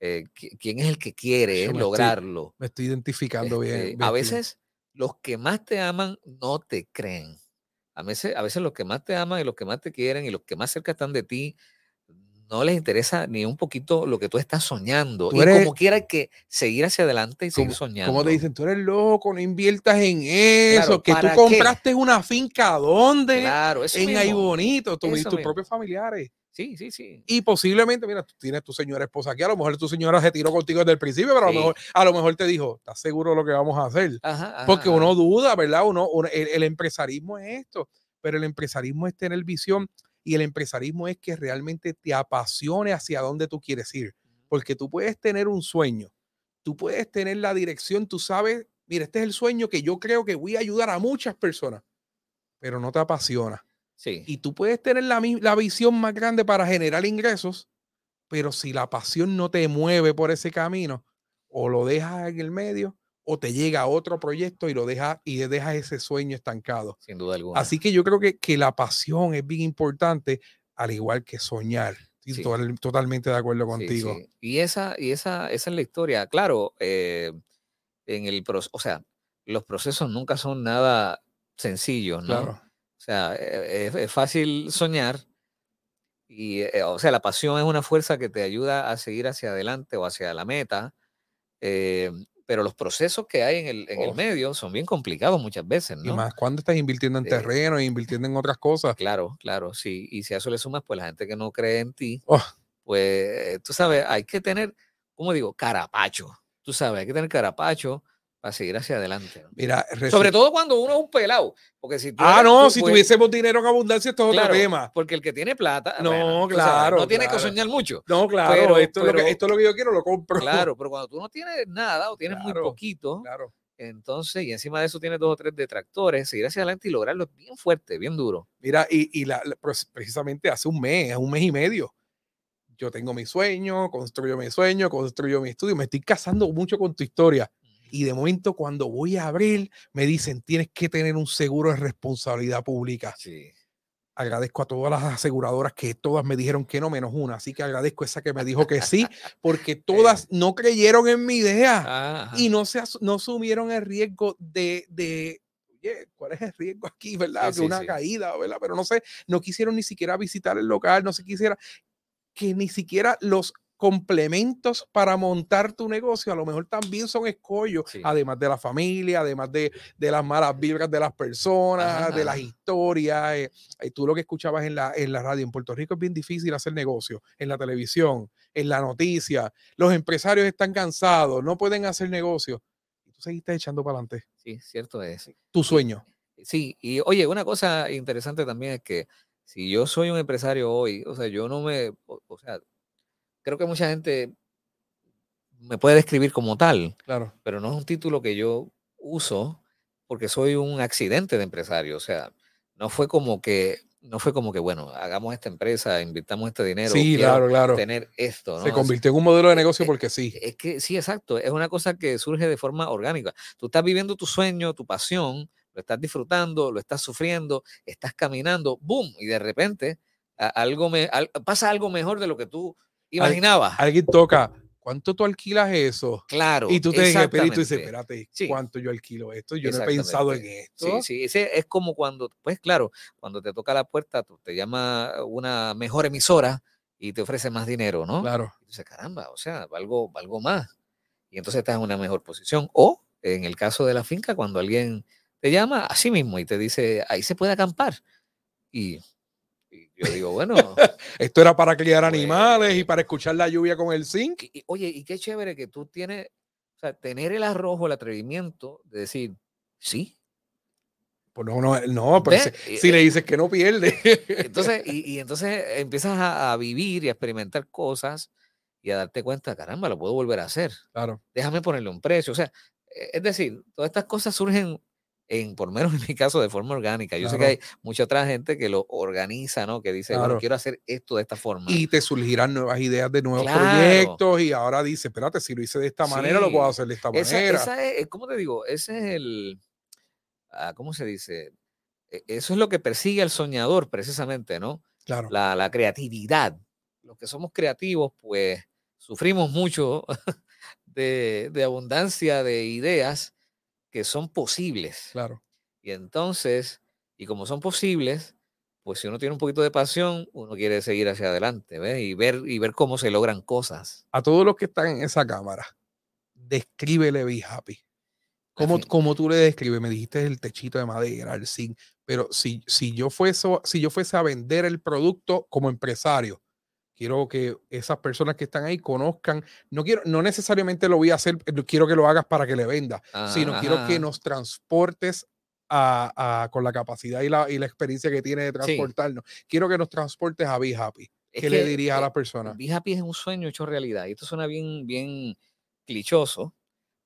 qui- quién es el que quiere estoy- lograrlo. Me estoy identificando bien. Este, bien, a Steve. veces los que más te aman no te creen. A veces, a veces los que más te aman y los que más te quieren y los que más cerca están de ti no les interesa ni un poquito lo que tú estás soñando. Tú y eres- como quiera hay que seguir hacia adelante y seguir soñando. Como te dicen, tú eres loco, no inviertas en eso, Claro, que tú ¿para qué? compraste una finca, ¿dónde? Claro, eso en ahí bonito, tú, y tus mismo. propios familiares. Sí, sí, sí. Y posiblemente, mira, tú tienes tu señora esposa aquí, a lo mejor tu señora se tiró contigo desde el principio, pero a, Sí. lo mejor, a lo mejor te dijo, ¿estás seguro de lo que vamos a hacer? Ajá, ajá, Porque uno duda, ¿verdad? Uno, uno- el, el empresarismo es esto, pero el empresarismo es tener visión y el empresarismo es que realmente te apasione hacia dónde tú quieres ir. Porque tú puedes tener un sueño, tú puedes tener la dirección, tú sabes, mira, este es el sueño que yo creo que voy a ayudar a muchas personas, pero no te apasiona. Sí. Y tú puedes tener la, la visión más grande para generar ingresos, pero si la pasión no te mueve por ese camino, o lo dejas en el medio, o te llega a otro proyecto y lo dejas y dejas ese sueño estancado. sin duda alguna. Así que yo creo que, que la pasión es bien importante, al igual que soñar. Sí. total- totalmente de acuerdo contigo. sí. Y esa, y esa, esa es la historia. Claro, eh, en el o sea, los procesos nunca son nada sencillos, ¿no? Claro. O sea, eh, es, es fácil soñar y, eh, o sea, la pasión es una fuerza que te ayuda a seguir hacia adelante o hacia la meta, eh, pero los procesos que hay en el, en el Oh. medio son bien complicados muchas veces, Y ¿no? más cuando estás invirtiendo en Eh, terreno e invirtiendo en otras cosas. Claro, claro, sí. Y si a eso le sumas, pues la gente que no cree en ti, Oh. pues tú sabes, hay que tener, ¿cómo digo? Carapacho. Tú sabes, hay que tener carapacho para seguir hacia adelante. ¿no? Mira, Sobre todo cuando uno es un pelado. Porque si tú Ah, eres- no, tú, si pues, tuviésemos dinero en abundancia, esto es claro, otro tema. Porque el que tiene plata, No, bueno, tú sabes, claro, no tiene claro. que soñar mucho. No, claro, Pero- esto, es lo pero- que, esto es lo que yo quiero, lo compro. Claro, pero cuando tú no tienes nada o tienes muy Claro, poquito, Claro. entonces, y encima de eso tienes dos o tres detractores, seguir hacia adelante y lograrlo es bien fuerte, bien duro. Mira, y, y la, la- pues, precisamente hace un mes, un mes y medio, yo tengo mi sueño, construyo mi sueño, construyo mi estudio, me estoy casando mucho con tu historia. Y de momento, cuando voy a abrir, me dicen, tienes que tener un seguro de responsabilidad pública. Sí. Agradezco a todas las aseguradoras que todas me dijeron que no, menos una. Así que agradezco esa que me dijo que sí, porque todas no creyeron en mi idea Ajá. y no, se as- no asumieron el riesgo de, de oye, ¿cuál es el riesgo aquí, verdad? Sí, que sí, una sí. caída, ¿verdad? Pero no sé, no quisieron ni siquiera visitar el local, no se quisiera, que ni siquiera los complementos para montar tu negocio a lo mejor también son escollos, Sí. además de la familia, además de, de las malas vibras de las personas, Ajá, de las historias. eh, eh, tú lo que escuchabas en la, en la radio, en Puerto Rico es bien difícil hacer negocio, en la televisión, en la noticia, los empresarios están cansados, no pueden hacer negocio. Y tú seguiste echando para adelante. Sí, cierto es. Tu sueño. Sí, y oye, una cosa interesante también es que si yo soy un empresario hoy, o sea, yo no me, o, o sea, creo que mucha gente me puede describir como tal, Claro. pero no es un título que yo uso porque soy un accidente de empresario. O sea, no fue como que, no fue como que, bueno, hagamos esta empresa, invirtamos este dinero, Sí, claro, claro. tener esto, ¿no? Se convirtió en un modelo de negocio porque sí. Es que sí, exacto. Es una cosa que surge de forma orgánica. Tú estás viviendo tu sueño, tu pasión, lo estás disfrutando, lo estás sufriendo, estás caminando, ¡boom! Y de repente a- algo me, pasa algo mejor de lo que tú imaginabas. Alguien toca, ¿cuánto tú alquilas eso? claro. Y tú te desesperas y tú dices, espérate, Sí. ¿cuánto yo alquilo esto? Yo no he pensado en esto. Sí, sí, ese es como cuando, pues claro, cuando te toca la puerta, tú- te llama una mejor emisora y te ofrece más dinero, ¿no? Claro. Y tú dices, caramba, o sea, valgo, valgo más. Y entonces estás en una mejor posición. O en el caso de la finca, cuando alguien te llama a sí mismo y te dice, ahí se puede acampar. Y yo digo, bueno, Esto era para criar animales y Pues- para escuchar la lluvia con el zinc. y- oye, y qué chévere que tú tienes, o sea, tener el arrojo, el atrevimiento de decir, sí. Pues no, no, no, pero ¿Ve? si, si le dices que no pierde. Entonces, y, y entonces empiezas a, a vivir y a experimentar cosas y a darte cuenta, caramba, lo puedo volver a hacer. claro, Déjame ponerle un precio. O sea, eh, es decir, todas estas cosas surgen en, por menos en mi caso, de forma orgánica. Yo sé que Claro. hay mucha otra gente que lo organiza, ¿no? Que dice, bueno, Claro. quiero hacer esto de esta forma. y te surgirán nuevas ideas de nuevos Claro. proyectos y ahora dice, espérate, si lo hice de esta manera, lo puedo hacer de esta esa, manera. esa es, ¿cómo te digo? Ese es el, ah, ¿cómo se dice? E- Eso es lo que persigue al soñador, precisamente, ¿no? Claro, la, la creatividad. Los que somos creativos, pues sufrimos mucho de, de abundancia de ideas que son posibles. claro. Y entonces, y como son posibles, pues si uno tiene un poquito de pasión, uno quiere seguir hacia adelante, ¿ves? Y ver, y ver cómo se logran cosas. A todos los que están en esa cámara, descríbele Be Happy. ¿Cómo, cómo tú le describes? Me dijiste el techito de madera, el zinc, pero si, si, yo fuese, si yo fuese a vender el producto como empresario, quiero que esas personas que están ahí conozcan, no quiero, no necesariamente lo voy a hacer, quiero que lo hagas para que le venda, sino Ajá, quiero que nos transportes a, a- con la capacidad y la, y la experiencia que tiene de Sí. transportarnos. Quiero que nos transportes a Be Happy. Es ¿Qué le dirías a eh, la persona? Be Happy es un sueño hecho realidad. Y esto suena bien, bien clichoso,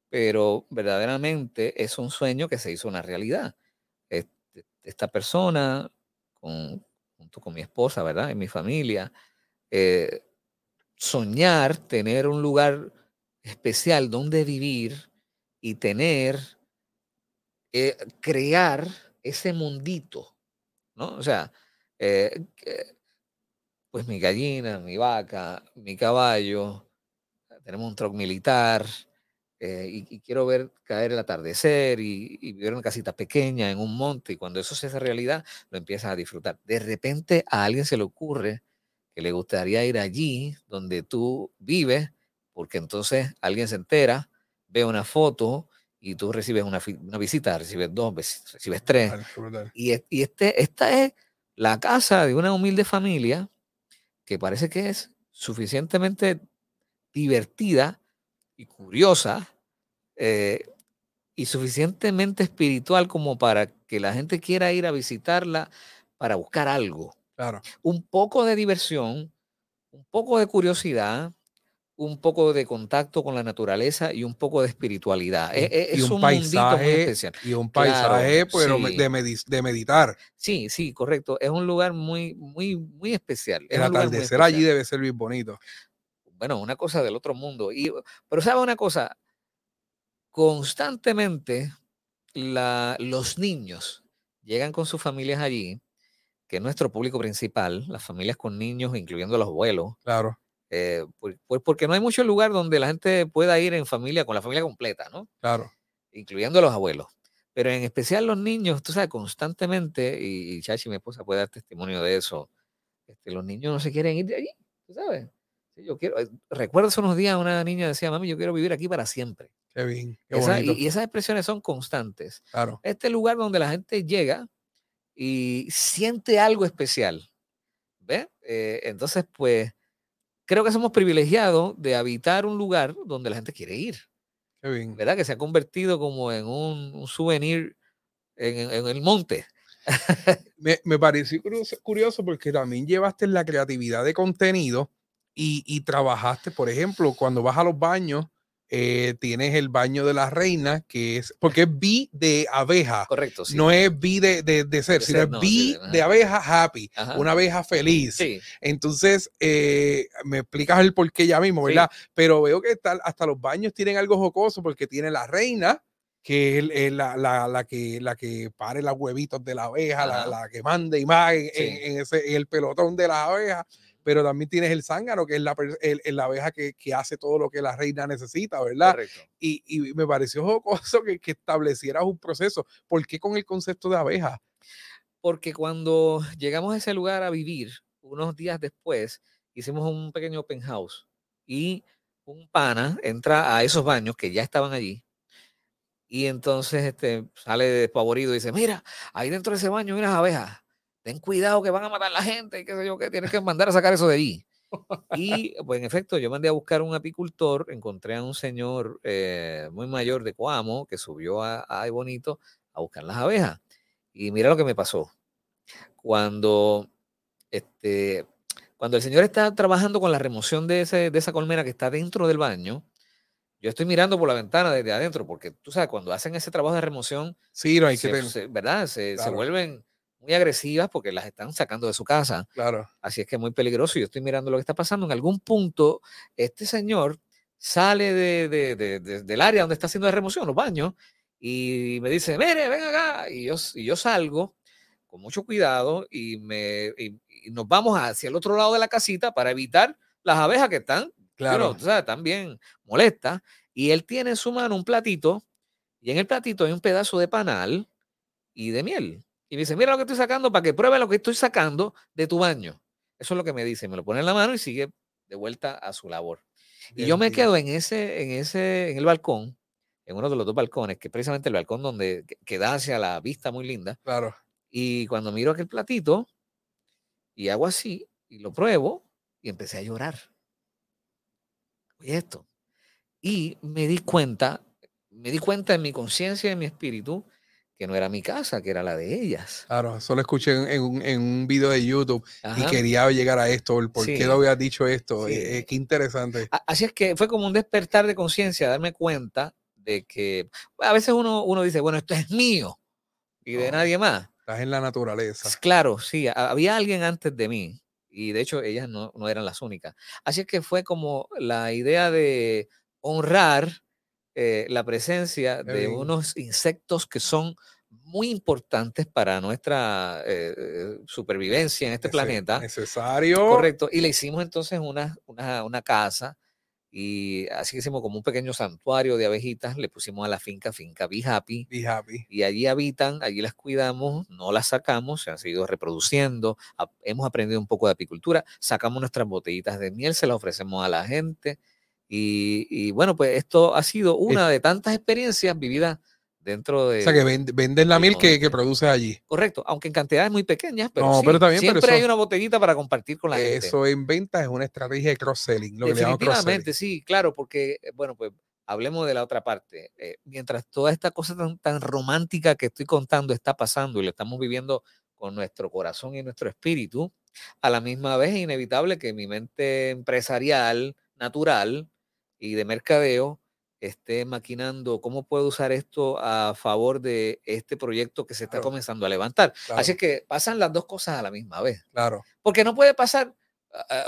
pero verdaderamente es un sueño que se hizo una realidad. Este- Esta persona, con- junto con mi esposa, ¿verdad? Y mi familia, eh, soñar tener un lugar especial donde vivir y tener, eh, crear ese mundito, ¿no? O sea, eh, pues mi gallina, mi vaca, mi caballo, tenemos un truck militar, eh, y, y quiero ver caer el atardecer y, y vivir en una casita pequeña en un monte, y cuando eso se hace realidad, lo empiezas a disfrutar. De repente a alguien se le ocurre que le gustaría ir allí donde tú vives, porque entonces alguien se entera, ve una foto y tú recibes una, una visita, recibes dos, recibes tres, y este, esta es la casa de una humilde familia que parece que es suficientemente divertida y curiosa eh, y suficientemente espiritual como para que la gente quiera ir a visitarla para buscar algo. Claro, Un poco de diversión, un poco de curiosidad, un poco de contacto con la naturaleza y un poco de espiritualidad. E- e- y Es, un un, mundito muy paisaje, especial. y un Claro, paisaje, pero me- sí. de, medi- de meditar. Sí, sí, correcto. Es un lugar muy, muy, muy especial. Es El atardecer allí debe ser bien bonito. Bueno, una cosa del otro mundo. Y, pero sabe una cosa, constantemente la- los niños llegan con sus familias allí, que es nuestro público principal, las familias con niños, incluyendo los abuelos, Claro, eh, pues, pues porque no hay mucho lugar donde la gente pueda ir en familia, con la familia completa, ¿no? claro. incluyendo los abuelos. Pero en especial los niños, tú sabes, constantemente, y, y Chachi, mi esposa, puede dar testimonio de eso, este, los niños no se quieren ir de allí, tú sabes. Yo quiero, eh, recuerdo hace unos días una niña decía, mami, yo quiero vivir aquí para siempre. Qué bien, qué Esa- y esas expresiones son constantes. claro, Este lugar donde la gente llega y siente algo especial. ¿Ves? Eh, entonces, pues, creo que somos privilegiados de habitar un lugar donde la gente quiere ir. qué bien. ¿verdad? Que se ha convertido como en un, un souvenir en, en- en el monte. me, me pareció curioso, curioso porque también llevaste la creatividad de contenido y, y trabajaste, por ejemplo, cuando vas a los baños, eh, tienes el baño de la reina, que es, porque es B de abeja, Correcto, sí. no es B de, de, de ser, De sino ser, es no, B sí, de abeja happy, Ajá. una abeja feliz. Sí, Entonces, eh, me explicas el por qué ya mismo, Sí. ¿verdad? Pero veo que tal, hasta los baños tienen algo jocoso porque tiene la reina, que es, la, la- la que, la que pare los huevitos de la abeja, la, la que manda y más en, Sí. en- en ese, en el pelotón de las abejas. Pero también tienes el zángano, que es la, per- el- el- la abeja que, que hace todo lo que la reina necesita, ¿verdad? correcto. Y, y me pareció jocoso que, que establecieras un proceso. ¿Por qué con el concepto de abeja? Porque cuando llegamos a ese lugar a vivir, unos días después, hicimos un pequeño open house y un pana entra a esos baños que ya estaban allí y entonces este, sale despavorido y dice, mira, ahí dentro de ese baño hay unas abejas, ten cuidado que van a matar a la gente, y qué sé yo, que tienes que mandar a sacar eso de allí. Y pues en efecto, yo mandé a buscar un apicultor, encontré a un señor eh, muy mayor de Coamo que subió a, a Bonito a buscar las abejas. Y mira lo que me pasó. Cuando, este, cuando el señor está trabajando con la remoción de, ese, de esa colmena que está dentro del baño, yo estoy mirando por la ventana desde adentro, porque tú sabes, cuando hacen ese trabajo de remoción, Sí, no hay se- que se- ¿verdad? Se, se Claro. vuelven muy agresivas porque las están sacando de su casa. Claro. Así es que es muy peligroso. Yo estoy mirando lo que está pasando. En algún punto, este señor sale de, de- de- de- del área donde está haciendo la remoción, los baños, y me dice, mire, ven acá. Y yo, y yo salgo con mucho cuidado y, me, y- y nos vamos hacia el otro lado de la casita para evitar las abejas que están, Claro. tú sabes, están bien molestas. Y él tiene en su mano un platito y en el platito hay un pedazo de panal y de miel. Y me dice, mira lo que estoy sacando para que pruebe lo que estoy sacando de tu baño. Eso es lo que me dice. Me lo pone en la mano y sigue de vuelta a su labor. Y yo me quedo en ese, en ese, en el balcón, en uno de los dos balcones, que es precisamente el balcón donde que da hacia la vista muy linda. Claro. Y cuando miro aquel platito y hago así y lo pruebo y empecé a llorar. Oye esto. Y me di cuenta, me di cuenta en mi conciencia y en mi espíritu que no era mi casa, que era la de ellas. Claro, eso lo escuché en, en un, en un video de YouTube y quería llegar a esto, el por Sí. qué lo habías dicho esto. Sí. eh, eh, qué interesante. Así es que fue como un despertar de conciencia, darme cuenta de que a veces uno, uno dice, bueno, esto es mío y de nadie más. Estás en la naturaleza. Claro, sí, ha- había alguien antes de mí y de hecho ellas no, no eran las únicas. Así es que fue como la idea de honrar eh, la presencia de bien. unos insectos que son muy importantes para nuestra eh, eh, supervivencia en este Nece- planeta. Necesario. Correcto. Y le hicimos entonces una, una, una casa y así hicimos como un pequeño santuario de abejitas. Le pusimos a la finca, finca Be Happy. Be happy. Y allí habitan, allí las cuidamos, no las sacamos, se han seguido reproduciendo. Hemos aprendido un poco de apicultura, sacamos nuestras botellitas de miel, se las ofrecemos a la gente. Y, y bueno, pues esto ha sido una de tantas experiencias vividas dentro de... O sea que vend- venden la no, que, que produces allí. Correcto, aunque en cantidades muy pequeñas, pero, No, sí, pero está bien, pero siempre hay eso- una botellita para compartir con la gente. Eso en venta es una estrategia de cross-selling. Lo que le. Definitivamente, sí, claro, porque, eh, bueno, pues hablemos de la otra parte. Eh, mientras toda esta cosa tan, tan romántica que estoy contando está pasando y lo estamos viviendo con nuestro corazón y nuestro espíritu, a la misma vez es inevitable que mi mente empresarial, natural y de mercadeo esté maquinando cómo puedo usar esto a favor de este proyecto que se está Claro. comenzando a levantar. Claro. Así que pasan las dos cosas a la misma vez. Claro. Porque no puede pasar,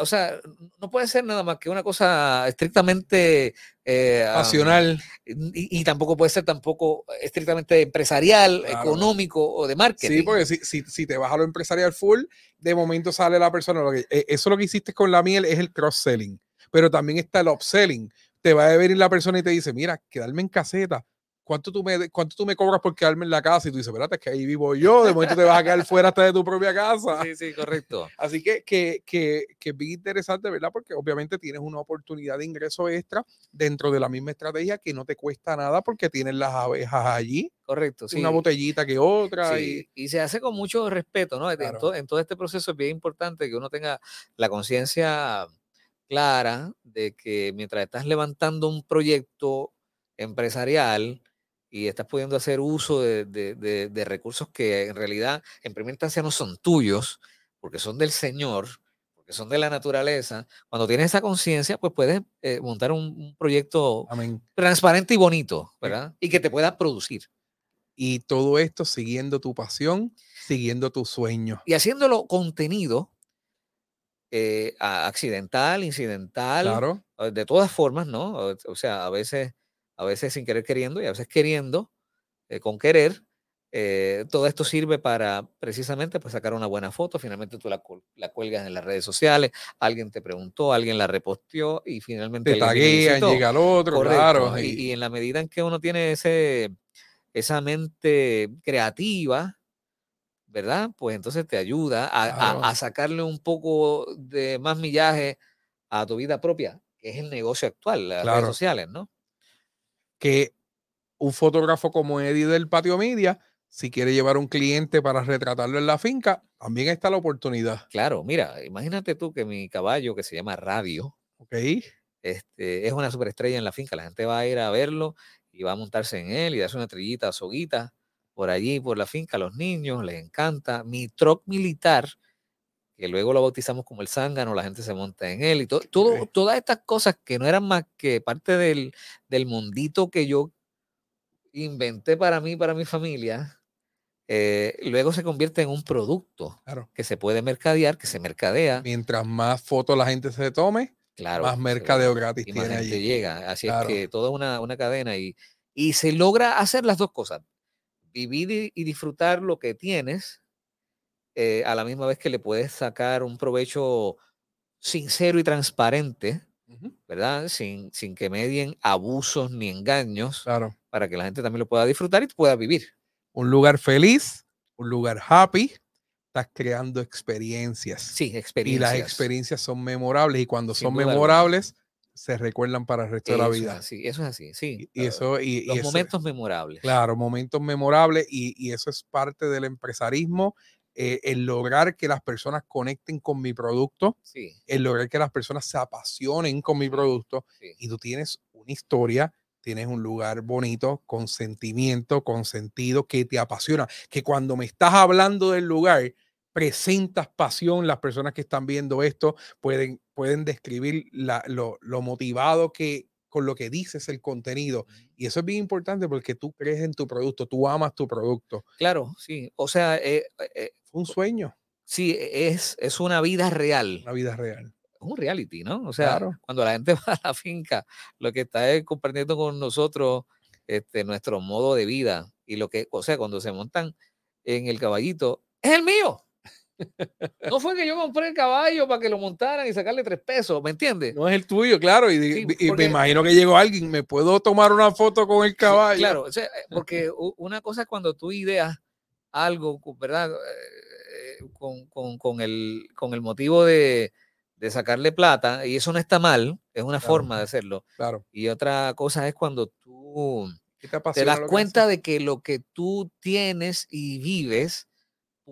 o sea, no puede ser nada más que una cosa estrictamente eh, Pasional. y, y tampoco puede ser tampoco estrictamente empresarial, Claro. económico o de marketing. Sí, porque si, si, si te vas a lo empresarial full, de momento sale la persona. Lo que, eh, eso lo que hiciste con la miel es el cross-selling. Pero también está el upselling. Te va a venir la persona y te dice, mira, quedarme en caseta. ¿Cuánto tú, me, ¿Cuánto tú me cobras por quedarme en la casa? Y tú dices, espérate, es que ahí vivo yo. De momento te vas a quedar fuera hasta de tu propia casa. sí, sí, correcto. Así que, que, que, que es bien interesante, ¿verdad? Porque obviamente tienes una oportunidad de ingreso extra dentro de la misma estrategia que no te cuesta nada porque tienes las abejas allí, Correcto, sí. una botellita que otra. Sí, y se hace con mucho respeto, ¿no? En Claro. todo- en todo este proceso es bien importante que uno tenga la conciencia clara de que mientras estás levantando un proyecto empresarial y estás pudiendo hacer uso de, de- de- de recursos que en realidad en primera instancia no son tuyos, porque son del Señor, porque son de la naturaleza, cuando tienes esa conciencia, pues puedes eh, montar un, un proyecto Amén. transparente y bonito, ¿verdad? Y que te pueda producir. Y todo esto siguiendo tu pasión, siguiendo tu sueño. Y haciéndolo contenido eh, accidental, incidental, Claro. de todas formas, ¿no? O, sea, a veces, a veces sin querer queriendo y a veces queriendo, eh, con querer. eh, todo esto sirve para precisamente pues, sacar una buena foto. Finalmente tú la, la cuelgas en las redes sociales, alguien te preguntó, alguien la reposteó y finalmente Te taguean, llega al otro, Correcto, claro. Y- y en la medida en que uno tiene ese, esa mente creativa, ¿verdad? Pues entonces te ayuda a, a- Claro. a sacarle un poco de más millaje a tu vida propia, que es el negocio actual, las Claro. redes sociales, ¿no? que un fotógrafo como Eddie del Patio Media, si quiere llevar un cliente para retratarlo en la finca, también está la oportunidad. Claro, mira, imagínate tú que mi caballo, que se llama Radio, ¿Ok? este, es una superestrella en la finca. La gente va a ir a verlo y va a montarse en él y darse una trillita, soguita por allí, por la finca. A los niños les encanta. Mi truck militar, que luego lo bautizamos como el zángano, la gente se monta en él y to- todo, Ok. todas estas cosas que no eran más que parte del, del mundito que yo inventé para mí, para mi familia, eh, luego se convierte en un producto Claro. que se puede mercadear, que se mercadea. Mientras más fotos la gente se tome, Claro. más mercadeo gratis y más tiene gente llega. Así Claro. es que toda una, una cadena y, y se logra hacer las dos cosas. Vivir y, y disfrutar lo que tienes eh, a la misma vez que le puedes sacar un provecho sincero y transparente, Ujú, ¿verdad? Sin, sin que medien abusos ni engaños Claro. para que la gente también lo pueda disfrutar y pueda vivir. Un lugar feliz, un lugar happy, estás creando experiencias. Sí, y experiencias. las experiencias son memorables y cuando Sin son memorables, se recuerdan para el resto de la Eso es vida. así, eso es así, sí. Y, y ah, eso, y, y los eso- momentos memorables. Claro, momentos memorables y, y eso es parte del empresarismo, eh, el lograr que las personas conecten con mi producto, Sí, el lograr que las personas se apasionen con mi producto sí. y tú tienes una historia, tienes un lugar bonito, con sentimiento, con sentido, que te apasiona, que cuando me estás hablando del lugar, presentas pasión, las personas que están viendo esto pueden, pueden describir la- lo, lo motivado que con lo que dices el contenido. Y eso es bien importante porque tú crees en tu producto, tú amas tu producto. Claro, sí. O sea, eh, eh, Fue un sueño, sí, es, es una vida real. una vida real. Es un reality, ¿no? O sea, Claro. cuando la gente va a la finca, lo que está es compartiendo con nosotros este, nuestro modo de vida. Y lo que, o sea, cuando se montan en el caballito, es el mío. No fue que yo compré el caballo para que lo montaran y sacarle tres pesos, ¿me entiendes? No es el tuyo, claro. Y, Sí, y porque- me imagino que llegó alguien, ¿me puedo tomar una foto con el caballo? Claro, o sea, porque una cosa es cuando tú ideas algo, ¿verdad? Eh, con, con- con el, con el motivo de, de sacarle plata, y eso no está mal, es una Claro. forma de hacerlo. Claro. Y otra cosa es cuando tú ¿Qué te das que cuenta de que lo que tú tienes y vives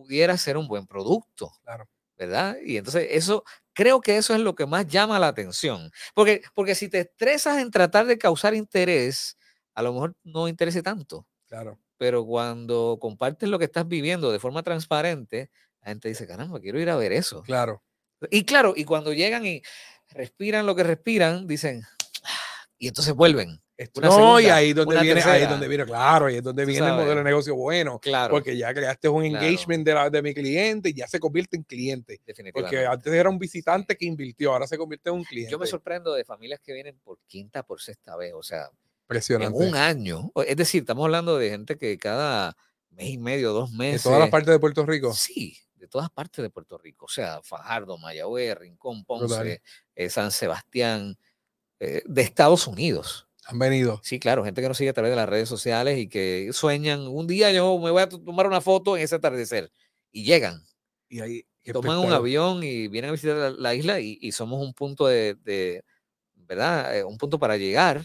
pudiera ser un buen producto. Claro. ¿Verdad? Y entonces eso, creo que eso es lo que más llama la atención. Porque, porque si te estresas en tratar de causar interés, a lo mejor no interese tanto. Claro. Pero cuando compartes lo que estás viviendo de forma transparente, la gente dice, caramba, quiero ir a ver eso. Claro. Y claro, y cuando llegan y respiran lo que respiran, dicen, "Ah", y entonces vuelven. Una no, y ahí donde viene, ahí es tercera. donde viene, claro, ahí es donde viene el modelo sabes. de negocio bueno. Claro, Porque ya creaste un Claro. engagement de, la, de mi cliente y ya se convierte en cliente. definitivamente. Porque antes era un visitante que invirtió, ahora se convierte en un cliente. Yo me sorprendo de familias que vienen por quinta, por sexta vez, o sea, en Impresionante. un año. Es decir, estamos hablando de gente que cada mes y medio, dos De meses. todas las partes de Puerto Rico. Sí, de todas partes de Puerto Rico. O sea, Fajardo, Mayagüez, Rincón, Ponce, eh, San Sebastián, eh, de Estados Unidos. Han venido. Sí, claro, gente que nos sigue a través de las redes sociales y que sueñan, un día yo me voy a to- tomar una foto en ese atardecer. Y llegan, Y ahí toman un avión y vienen a visitar la, la isla y, y somos un punto de, de- ¿verdad? Eh, un punto para llegar.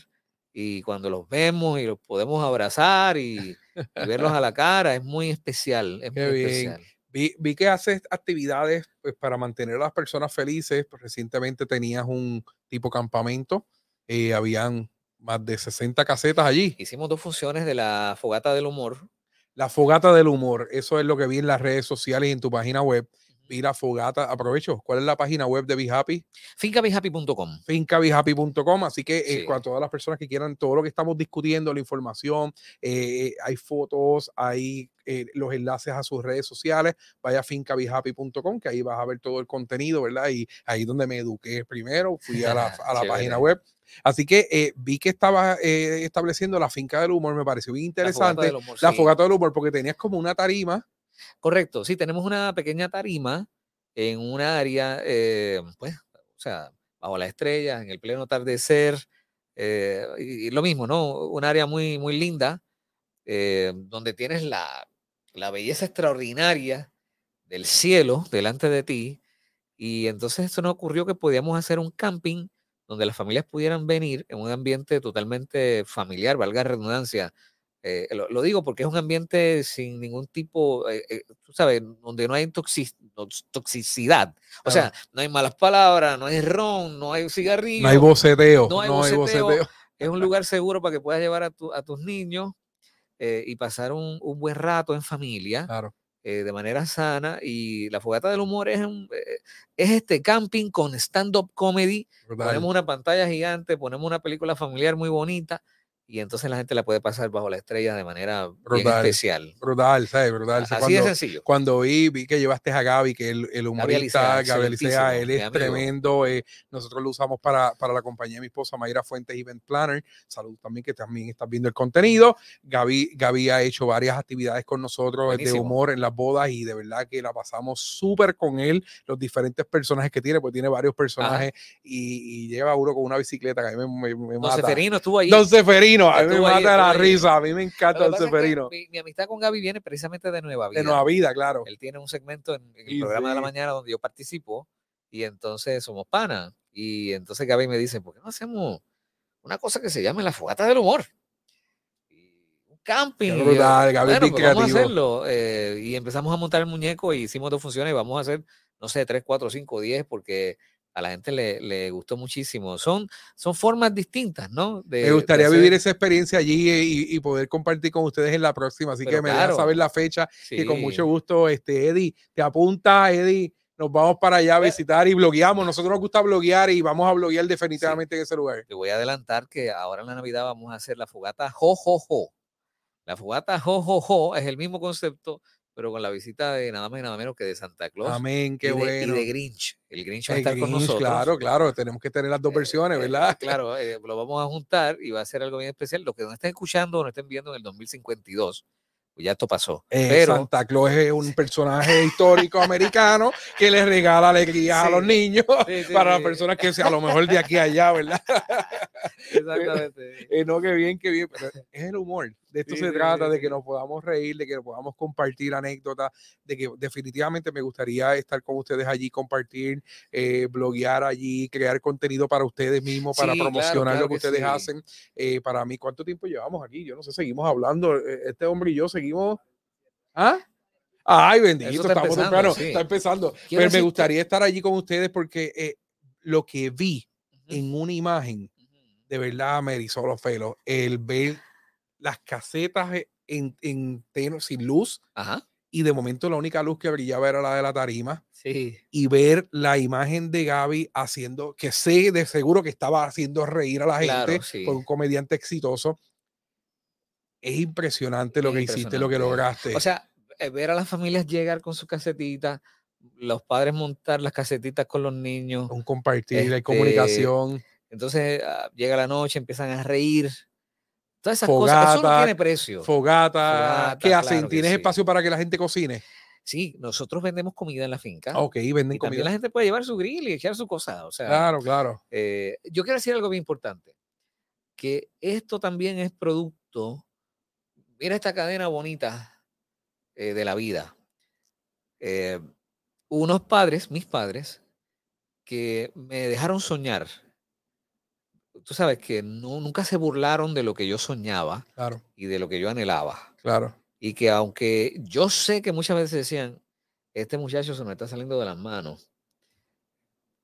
Y cuando los vemos y los podemos abrazar y, y verlos a la cara, es muy especial. Es muy bien. especial. Vi, vi que haces actividades pues, para mantener a las personas felices. Pues, recientemente tenías un tipo campamento. eh, habían más de 60 casetas allí. Hicimos dos funciones de la fogata del humor. La fogata del humor, eso es lo que vi en las redes sociales y en tu página web. Vi la fogata, aprovecho, ¿cuál es la página web de Be Happy? Fincabihappy.com. fincabihappy.com, así que eh, Sí. para todas las personas que quieran todo lo que estamos discutiendo, la información, eh, hay fotos, hay eh, los enlaces a sus redes sociales, vaya a fincabihappy.com, que ahí vas a ver todo el contenido, ¿verdad? Y ahí es donde me eduqué primero, fui a la, a la página web. Así que eh, vi que estaba eh, estableciendo la finca del humor, me pareció bien La fogata interesante. del humor, La sí. fogata del humor, porque tenías como una tarima. Correcto, sí, tenemos una pequeña tarima en un área, eh, pues, o sea, bajo las estrellas, en el pleno atardecer, y, y lo mismo, ¿no? Un área muy, muy linda, donde tienes la, la belleza extraordinaria del cielo delante de ti, y entonces esto nos ocurrió que podíamos hacer un camping donde las familias pudieran venir en un ambiente totalmente familiar, valga la redundancia, eh, lo, lo digo porque es un ambiente sin ningún tipo, eh, eh, tú sabes, donde no hay toxi- tox- toxicidad. O sea, no hay malas palabras, no hay ron, no hay cigarrillo. No hay boceteo. no hay boceteo. Es un lugar seguro para que puedas llevar a, tu- a tus niños eh, y pasar un, un buen rato en familia Claro. Eh, de manera sana. Y la fogata del humor es, un, eh, es este camping con stand-up comedy. Ponemos una pantalla gigante, ponemos una película familiar muy bonita y entonces la gente la puede pasar bajo la estrella de manera bien Brutal. especial. Brutal, ¿sabes? Brutal. Así de cuando- sencillo. cuando vi, vi que llevaste a Gaby, que el, el humorista, Gaby Alicea, él es tremendo. eh, nosotros lo usamos para, para la compañía de mi esposa, Mayra Fuentes Event Planner. Salud también, que también estás viendo el contenido. Gaby, Gaby ha hecho varias actividades con nosotros de Buenísimo. humor en las bodas y de verdad que la pasamos súper con él, los diferentes personajes que tiene, pues tiene varios personajes y, y lleva uno con una bicicleta que a mí me, me- me Don mata. Seferino estuvo ahí. Don Seferino, a mí me ahí, mata la ahí. risa, a mí me encanta que Seferino. mi, mi amistad con Gaby viene precisamente de Nueva Vida. De Nueva Vida, claro. Él tiene un segmento en, en el Y programa de la sí. mañana donde yo participo y entonces somos panas. Y entonces Gaby me dice, ¿por qué no hacemos una cosa que se llame la fogata del humor? Camping. Qué brutal, Gaby bueno, pues vamos a hacerlo. eh, y empezamos a montar el muñeco y hicimos dos funciones y vamos a hacer, no sé, tres, cuatro, cinco, diez, porque a la gente le, le gustó muchísimo. Son, son formas distintas, ¿no? De- Me gustaría vivir esa experiencia allí eh, y, y poder compartir con ustedes en la próxima. Así Pero que me dejas saber la fecha y con mucho gusto, este, Eddie, te apunta, Eddie. Nos vamos para allá a visitar y blogueamos. Nosotros nos gusta bloguear y vamos a bloguear definitivamente en ese lugar. Te voy a adelantar que ahora en la Navidad vamos a hacer la fogata Jo Jo Jo. La fogata Jo Jo Jo es el mismo concepto, pero con la visita de nada más y nada menos que de Santa Claus Amén, qué y, de, y bueno. de Grinch. El Grinch va a estar con Grinch, nosotros. Claro, claro, tenemos que tener las dos Eh, versiones, eh, ¿verdad? claro, eh, lo vamos a juntar y va a ser algo bien especial. Lo que no estén escuchando o no estén viendo en el 2052, pues ya esto pasó. Eh, pero Santa Claus es un personaje histórico americano que le regala alegría a Sí. los niños Sí, sí, para las personas que sea a lo mejor de aquí a allá, ¿verdad? exactamente. Eh, no, qué bien, qué bien. Pero es el humor. De esto Sí, se sí, trata, sí, de que nos podamos reír, de que podamos compartir anécdotas, de que definitivamente me gustaría estar con ustedes allí, compartir, eh, bloguear allí, crear contenido para ustedes mismos, para Sí, claro, promocionar claro lo que que ustedes hacen. Eh, para mí, ¿cuánto tiempo llevamos aquí? Yo no sé, seguimos hablando. eh, Este hombre y yo seguimos. ¿Ah? Ay, bendito, está estamos empezando, temprano, está empezando. Pero me gustaría estar allí con ustedes porque eh, lo que vi Ujú, en una imagen de verdad me erizó los pelos. El ver las casetas e- en, en teno- sin luz Ajá. y de momento la única luz que brillaba era la de la tarima Sí. y ver la imagen de Gaby haciendo, que sé de seguro que estaba haciendo reír a la gente Claro, sí. por un comediante exitoso. Es impresionante lo Es que hiciste, lo que impresionante. lograste. O sea, eh, ver a las familias llegar con sus casetitas, los padres montar las casetitas con los niños. un compartir, hay este, comunicación, Entonces ah, llega la noche, empiezan a reír. Todas esas cosas. Eso no Fogata, tiene precio. fogata. Fogata, ¿Qué hacen? claro ¿Tienes sí. espacio para que la gente cocine? Sí, nosotros vendemos comida en la finca. Ok, venden y comida. la gente puede llevar su grill y echar su cosa. O sea, Claro, claro. eh, yo quiero decir algo bien importante. Que esto también es producto. Mira esta cadena bonita eh, de la vida. Eh, unos padres, mis padres, que me dejaron soñar. Tú sabes que no, nunca se burlaron de lo que yo soñaba Claro, y de lo que yo anhelaba. claro. Y que aunque yo sé que muchas veces decían, este muchacho se me está saliendo de las manos,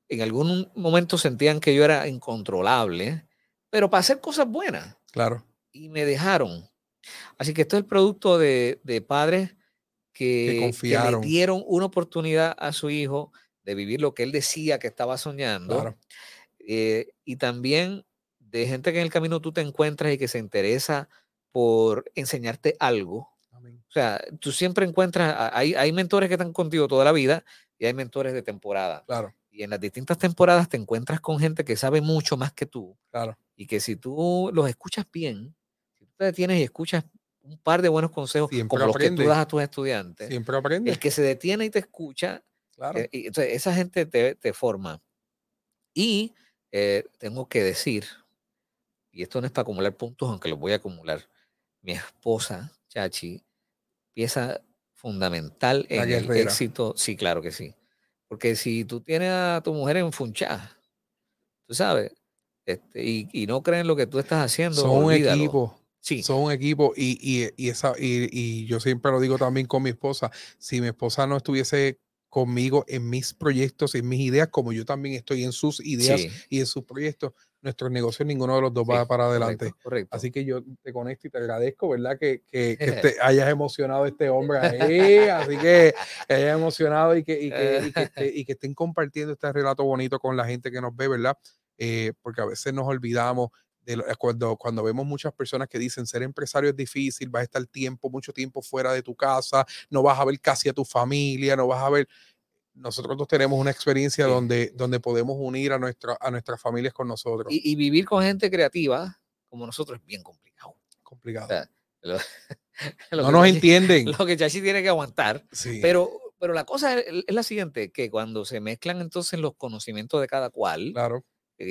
en algún momento sentían que yo era incontrolable, pero para hacer cosas buenas. Claro. Y me dejaron. Así que esto es el producto de, de padres que, que, confiaron. le dieron una oportunidad a su hijo de vivir lo que él decía que estaba soñando. Claro. Eh, y también de gente que en el camino tú te encuentras y que se interesa por enseñarte algo. Amén. O sea, tú siempre encuentras, hay, hay mentores que están contigo toda la vida y hay mentores de temporada. Claro, Y en las distintas temporadas te encuentras con gente que sabe mucho más que tú claro. y que si tú los escuchas bien, si tú te detienes y escuchas un par de buenos consejos Siempre como los que tú das a tus estudiantes, Siempre aprende. el que se detiene y te escucha, Claro. eh, y entonces esa gente te, te forma. Y eh, tengo que decir, y esto no es para acumular puntos, aunque los voy a acumular, mi esposa, Chachi, pieza fundamental en el éxito. Sí, claro que sí. Porque si tú tienes a tu mujer enfunchada, tú sabes, este, y, y no creen lo que tú estás haciendo, Son un equipo. Sí, Son un equipo y, y, y esa, y, y yo siempre lo digo también con mi esposa, si mi esposa no estuviese conmigo en mis proyectos, en mis ideas, como yo también estoy en sus ideas sí, y en sus proyectos, nuestros negocios, ninguno de los dos sí, va para adelante. correcto, correcto. Así que yo te conecto y te agradezco, ¿verdad? Que, que, que te hayas emocionado este hombre ahí. Así que, hayas emocionado y que, y, que, y, que esté- y que estén compartiendo este relato bonito con la gente que nos ve, ¿verdad? Eh, porque a veces nos olvidamos de cuando, cuando vemos muchas personas que dicen ser empresario es difícil, vas a estar tiempo, mucho tiempo fuera de tu casa, no vas a ver casi a tu familia, no vas a ver. Nosotros dos tenemos una experiencia Sí. donde, donde podemos unir a, nuestra, a nuestras familias con nosotros. Y, y vivir con gente creativa como nosotros es bien complicado. Complicado. sea, Lo, lo no nos Chachi- entienden. Lo que Chachi tiene que aguantar. Sí. Pero, pero la cosa es, es la siguiente, que cuando se mezclan entonces los conocimientos de cada cual, Claro,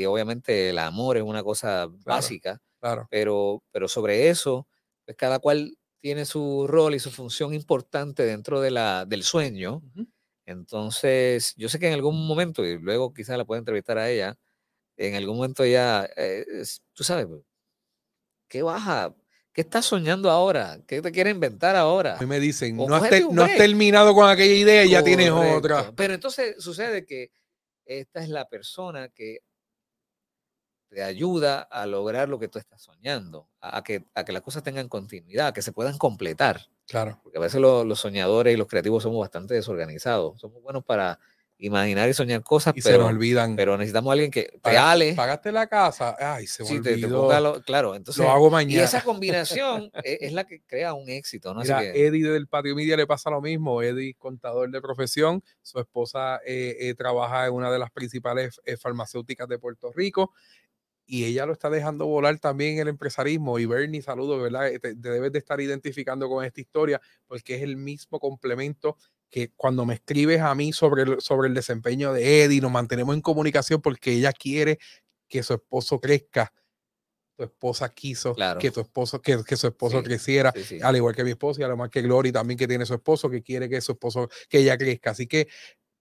obviamente el amor es una cosa básica, claro. pero, pero sobre eso, pues cada cual tiene su rol y su función importante dentro de la, del sueño. Ujú. Entonces, yo sé que en algún momento, y luego quizás la puedo entrevistar a ella, en algún momento ya, eh, tú sabes, pues, ¿qué baja? ¿Qué estás soñando ahora? ¿Qué te quieres inventar ahora? A mí me dicen, no has, te- no has terminado con aquella idea y ya tienes otra. Pero entonces sucede que esta es la persona que te ayuda a lograr lo que tú estás soñando, a, que, a que las cosas tengan continuidad, a que se puedan completar. Claro. Porque a veces lo- los soñadores y los creativos somos bastante desorganizados. Somos buenos para imaginar y soñar cosas, Y se nos pero, olvidan. pero necesitamos a alguien que Paga- reale. Pagaste la casa. Ay, se me Sí, te, te ponga lo- claro, entonces, Lo hago y mañana. esa combinación e- es, la que crea un éxito, ¿no? Así Mira, que- Eddie del Patio Media le pasa lo mismo. Eddie, contador de profesión, su esposa eh, eh, trabaja en una de las principales eh, farmacéuticas de Puerto Rico y ella lo está dejando volar también el empresarismo. Y Bernie, saludos, ¿verdad? Te, te debes de estar identificando con esta historia porque es el mismo complemento que cuando me escribes a mí sobre el, sobre el desempeño de Eddie, nos mantenemos en comunicación porque ella quiere que su esposo crezca. Tu esposa quiso Claro. que tu esposo, que, que su esposo Sí, creciera sí, sí. al igual que mi esposa y igual que Glory también que tiene su esposo que quiere que su esposo que ella crezca así que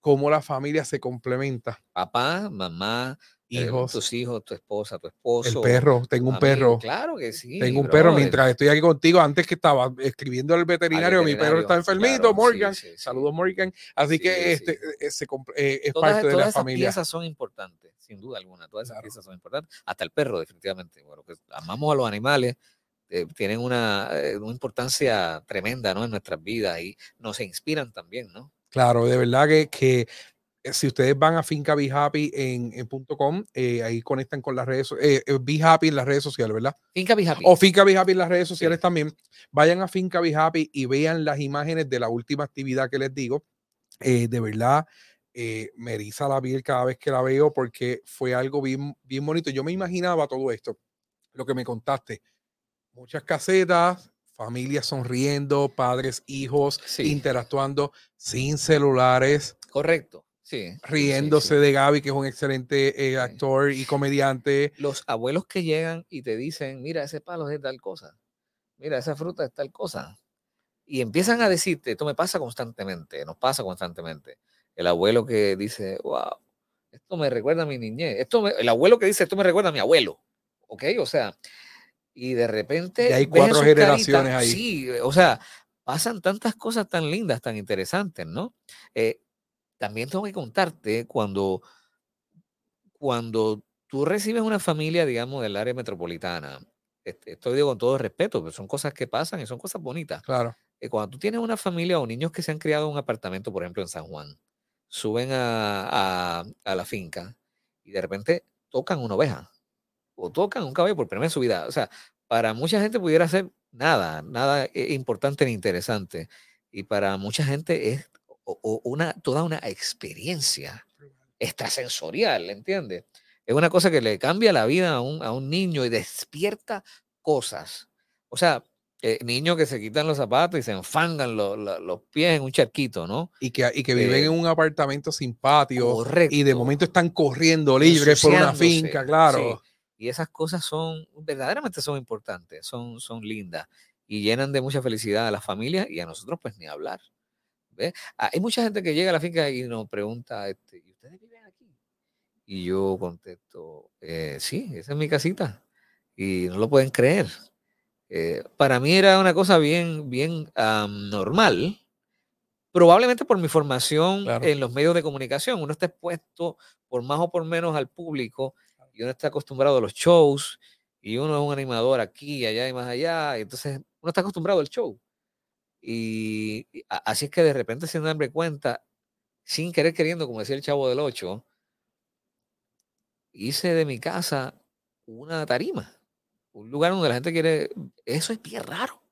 cómo la familia se complementa Papá, mamá, hijos tus hijos, tu esposa, tu el esposo. perro tengo un amigo, perro Claro que sí. tengo un perro mientras estoy aquí contigo antes que estaba escribiendo al veterinario, mi perro está enfermito claro, Morgan sí, sí. saludos Morgan así Sí, que este eh, comp- eh, es Todas, parte de todas la esas familia piezas son importantes, sin duda alguna. Todas esas Claro. piezas son importantes. Hasta el perro, definitivamente. Bueno, que amamos a los animales, eh, tienen una, eh, una importancia tremenda ¿no? en nuestras vidas y nos inspiran también, ¿no? claro de verdad que, que eh, si ustedes van a Finca Be Happy en, en punto .com, eh, ahí conectan con las redes, eh, eh, Be Happy en las redes sociales, ¿verdad? Finca Be Happy. O Finca Be Happy en las redes sociales Sí. también. Vayan a Finca Be Happy y vean las imágenes de la última actividad que les digo. Eh, de verdad, eh, me eriza la piel cada vez que la veo porque fue algo bien, bien bonito. Yo me imaginaba todo esto, lo que me contaste. Muchas casetas, familias sonriendo, padres, hijos Sí. interactuando sin celulares, Correcto. Sí. sí, sí, riéndose sí. de Gaby, que es un excelente eh, actor y comediante. Los abuelos que llegan y te dicen, mira, ese palo es tal cosa. Mira, esa fruta es tal cosa. Y empiezan a decirte, esto me pasa constantemente, nos pasa constantemente. El abuelo que dice, wow, esto me recuerda a mi niñez. Esto me- el abuelo que dice, esto me recuerda a mi abuelo. ¿Ok? O sea, y de repente. Y hay cuatro generaciones ahí. Sí, o sea, pasan tantas cosas tan lindas, tan interesantes, ¿no? Eh, también tengo que contarte cuando, cuando tú recibes una familia, digamos, del área metropolitana, esto digo con todo respeto, pero son cosas que pasan y son cosas bonitas. Claro. Eh, cuando tú tienes una familia o niños que se han criado en un apartamento, por ejemplo, en San Juan, suben a, a- a la finca y de repente tocan una oveja o tocan un caballo por primera vez en su vida. O sea, para mucha gente pudiera ser nada, nada eh, importante ni interesante. Y para mucha gente es o- una, toda una experiencia extrasensorial, ¿entiendes? Es una cosa que le cambia la vida a un, a un niño y despierta cosas. O sea, eh, niños que se quitan los zapatos y se enfangan lo- lo- los pies en un charquito, ¿no? Y que, y que viven Eh, en un apartamento sin patio Correcto. y de momento están corriendo libres por una finca, claro. sí. Y esas cosas son, verdaderamente son importantes, son, son lindas y llenan de mucha felicidad a las familias y a nosotros pues ni hablar. ¿Ves? Ah, Hay mucha gente que llega a la finca y nos pregunta, este, ¿y ustedes viven aquí? Y yo contesto, "Eh, sí, esa es mi casita. Y no lo pueden creer. Eh, para mí era una cosa bien, bien am, normal, probablemente por mi formación Claro. en los medios de comunicación. Uno está expuesto por más o por menos al público y uno está acostumbrado a los shows y uno es un animador aquí, allá y más allá. Y entonces uno está acostumbrado al show. Y, así es que de repente sin darme cuenta, sin querer queriendo, como decía el chavo del 8, hice de mi casa una tarima, un lugar donde la gente quiere. Eso es bien raro.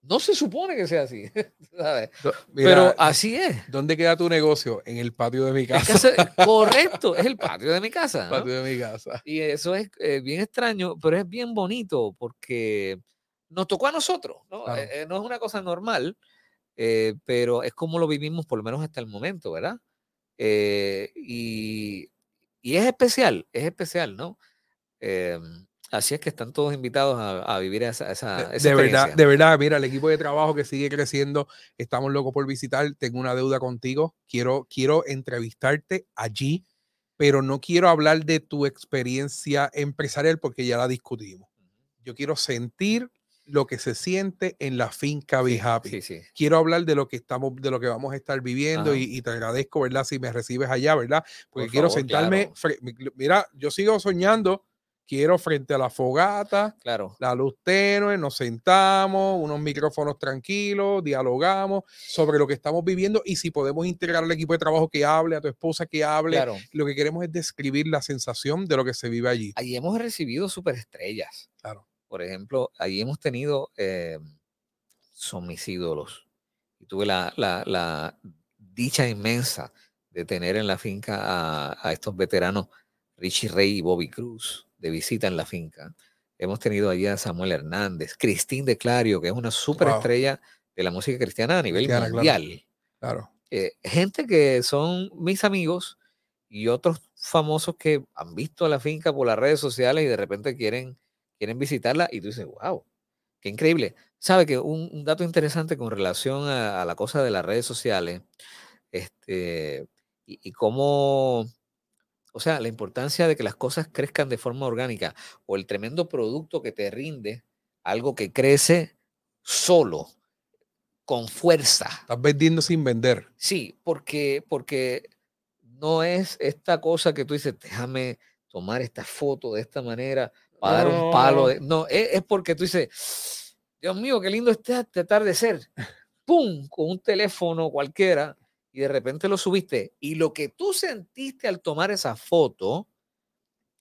No se supone que sea así, ¿sabes? Do- mira, Pero así es. ¿dónde queda tu negocio? En el patio de mi Es casa. correcto, es el patio de mi casa. Patio de mi casa. Y eso es eh, bien extraño, pero es bien bonito porque nos tocó a nosotros, ¿no? Claro. Eh, eh, no es una cosa normal, eh, pero es como lo vivimos por lo menos hasta el momento, ¿verdad? Eh, y, y es especial, es especial, ¿no? Así es que están todos invitados a, a vivir esa, esa, De, esa de verdad, experiencia. de verdad, mira, el equipo de trabajo que sigue creciendo, estamos locos por visitar, tengo una deuda contigo, quiero, quiero entrevistarte allí, pero no quiero hablar de tu experiencia empresarial porque ya la discutimos. Yo quiero sentir lo que se siente en la finca Be Sí, Happy. Sí, sí. Quiero hablar de lo que estamos, de lo que vamos a estar viviendo y, y te agradezco, ¿verdad? Si me recibes allá, ¿verdad? Porque Por quiero favor, sentarme, claro. mira, yo sigo soñando, quiero frente a la fogata, Claro. la luz tenue, nos sentamos, unos micrófonos tranquilos, dialogamos sobre lo que estamos viviendo y si podemos integrar al equipo de trabajo que hable, a tu esposa que hable. Claro. Lo que queremos es describir la sensación de lo que se vive allí. Allí hemos recibido superestrellas. Claro. Por ejemplo, allí hemos tenido, eh, son mis ídolos. Y tuve la, la- la dicha inmensa de tener en la finca a, a estos veteranos, Richie Rey y Bobby Cruz, de visita en la finca. Hemos tenido allí a Samuel Hernández, Cristín de Clario, que es una superestrella de la música cristiana a nivel Cristiana, mundial. Claro. eh, gente que son mis amigos y otros famosos que han visto la finca por las redes sociales y de repente quieren, quieren visitarla y tú dices, wow, qué increíble. Sabe que un, un dato interesante con relación a, a la cosa de las redes sociales, este, y, y cómo, o sea, la importancia de que las cosas crezcan de forma orgánica o el tremendo producto que te rinde, algo que crece solo, con fuerza. Estás vendiendo sin vender. Sí, porque, porque no es esta cosa que tú dices, déjame tomar esta foto de esta manera para dar un palo. No. de-". No, es, es porque tú dices, Dios mío, qué lindo este este atardecer. ¡Pum! Con un teléfono cualquiera y de repente lo subiste. Y lo que tú sentiste al tomar esa foto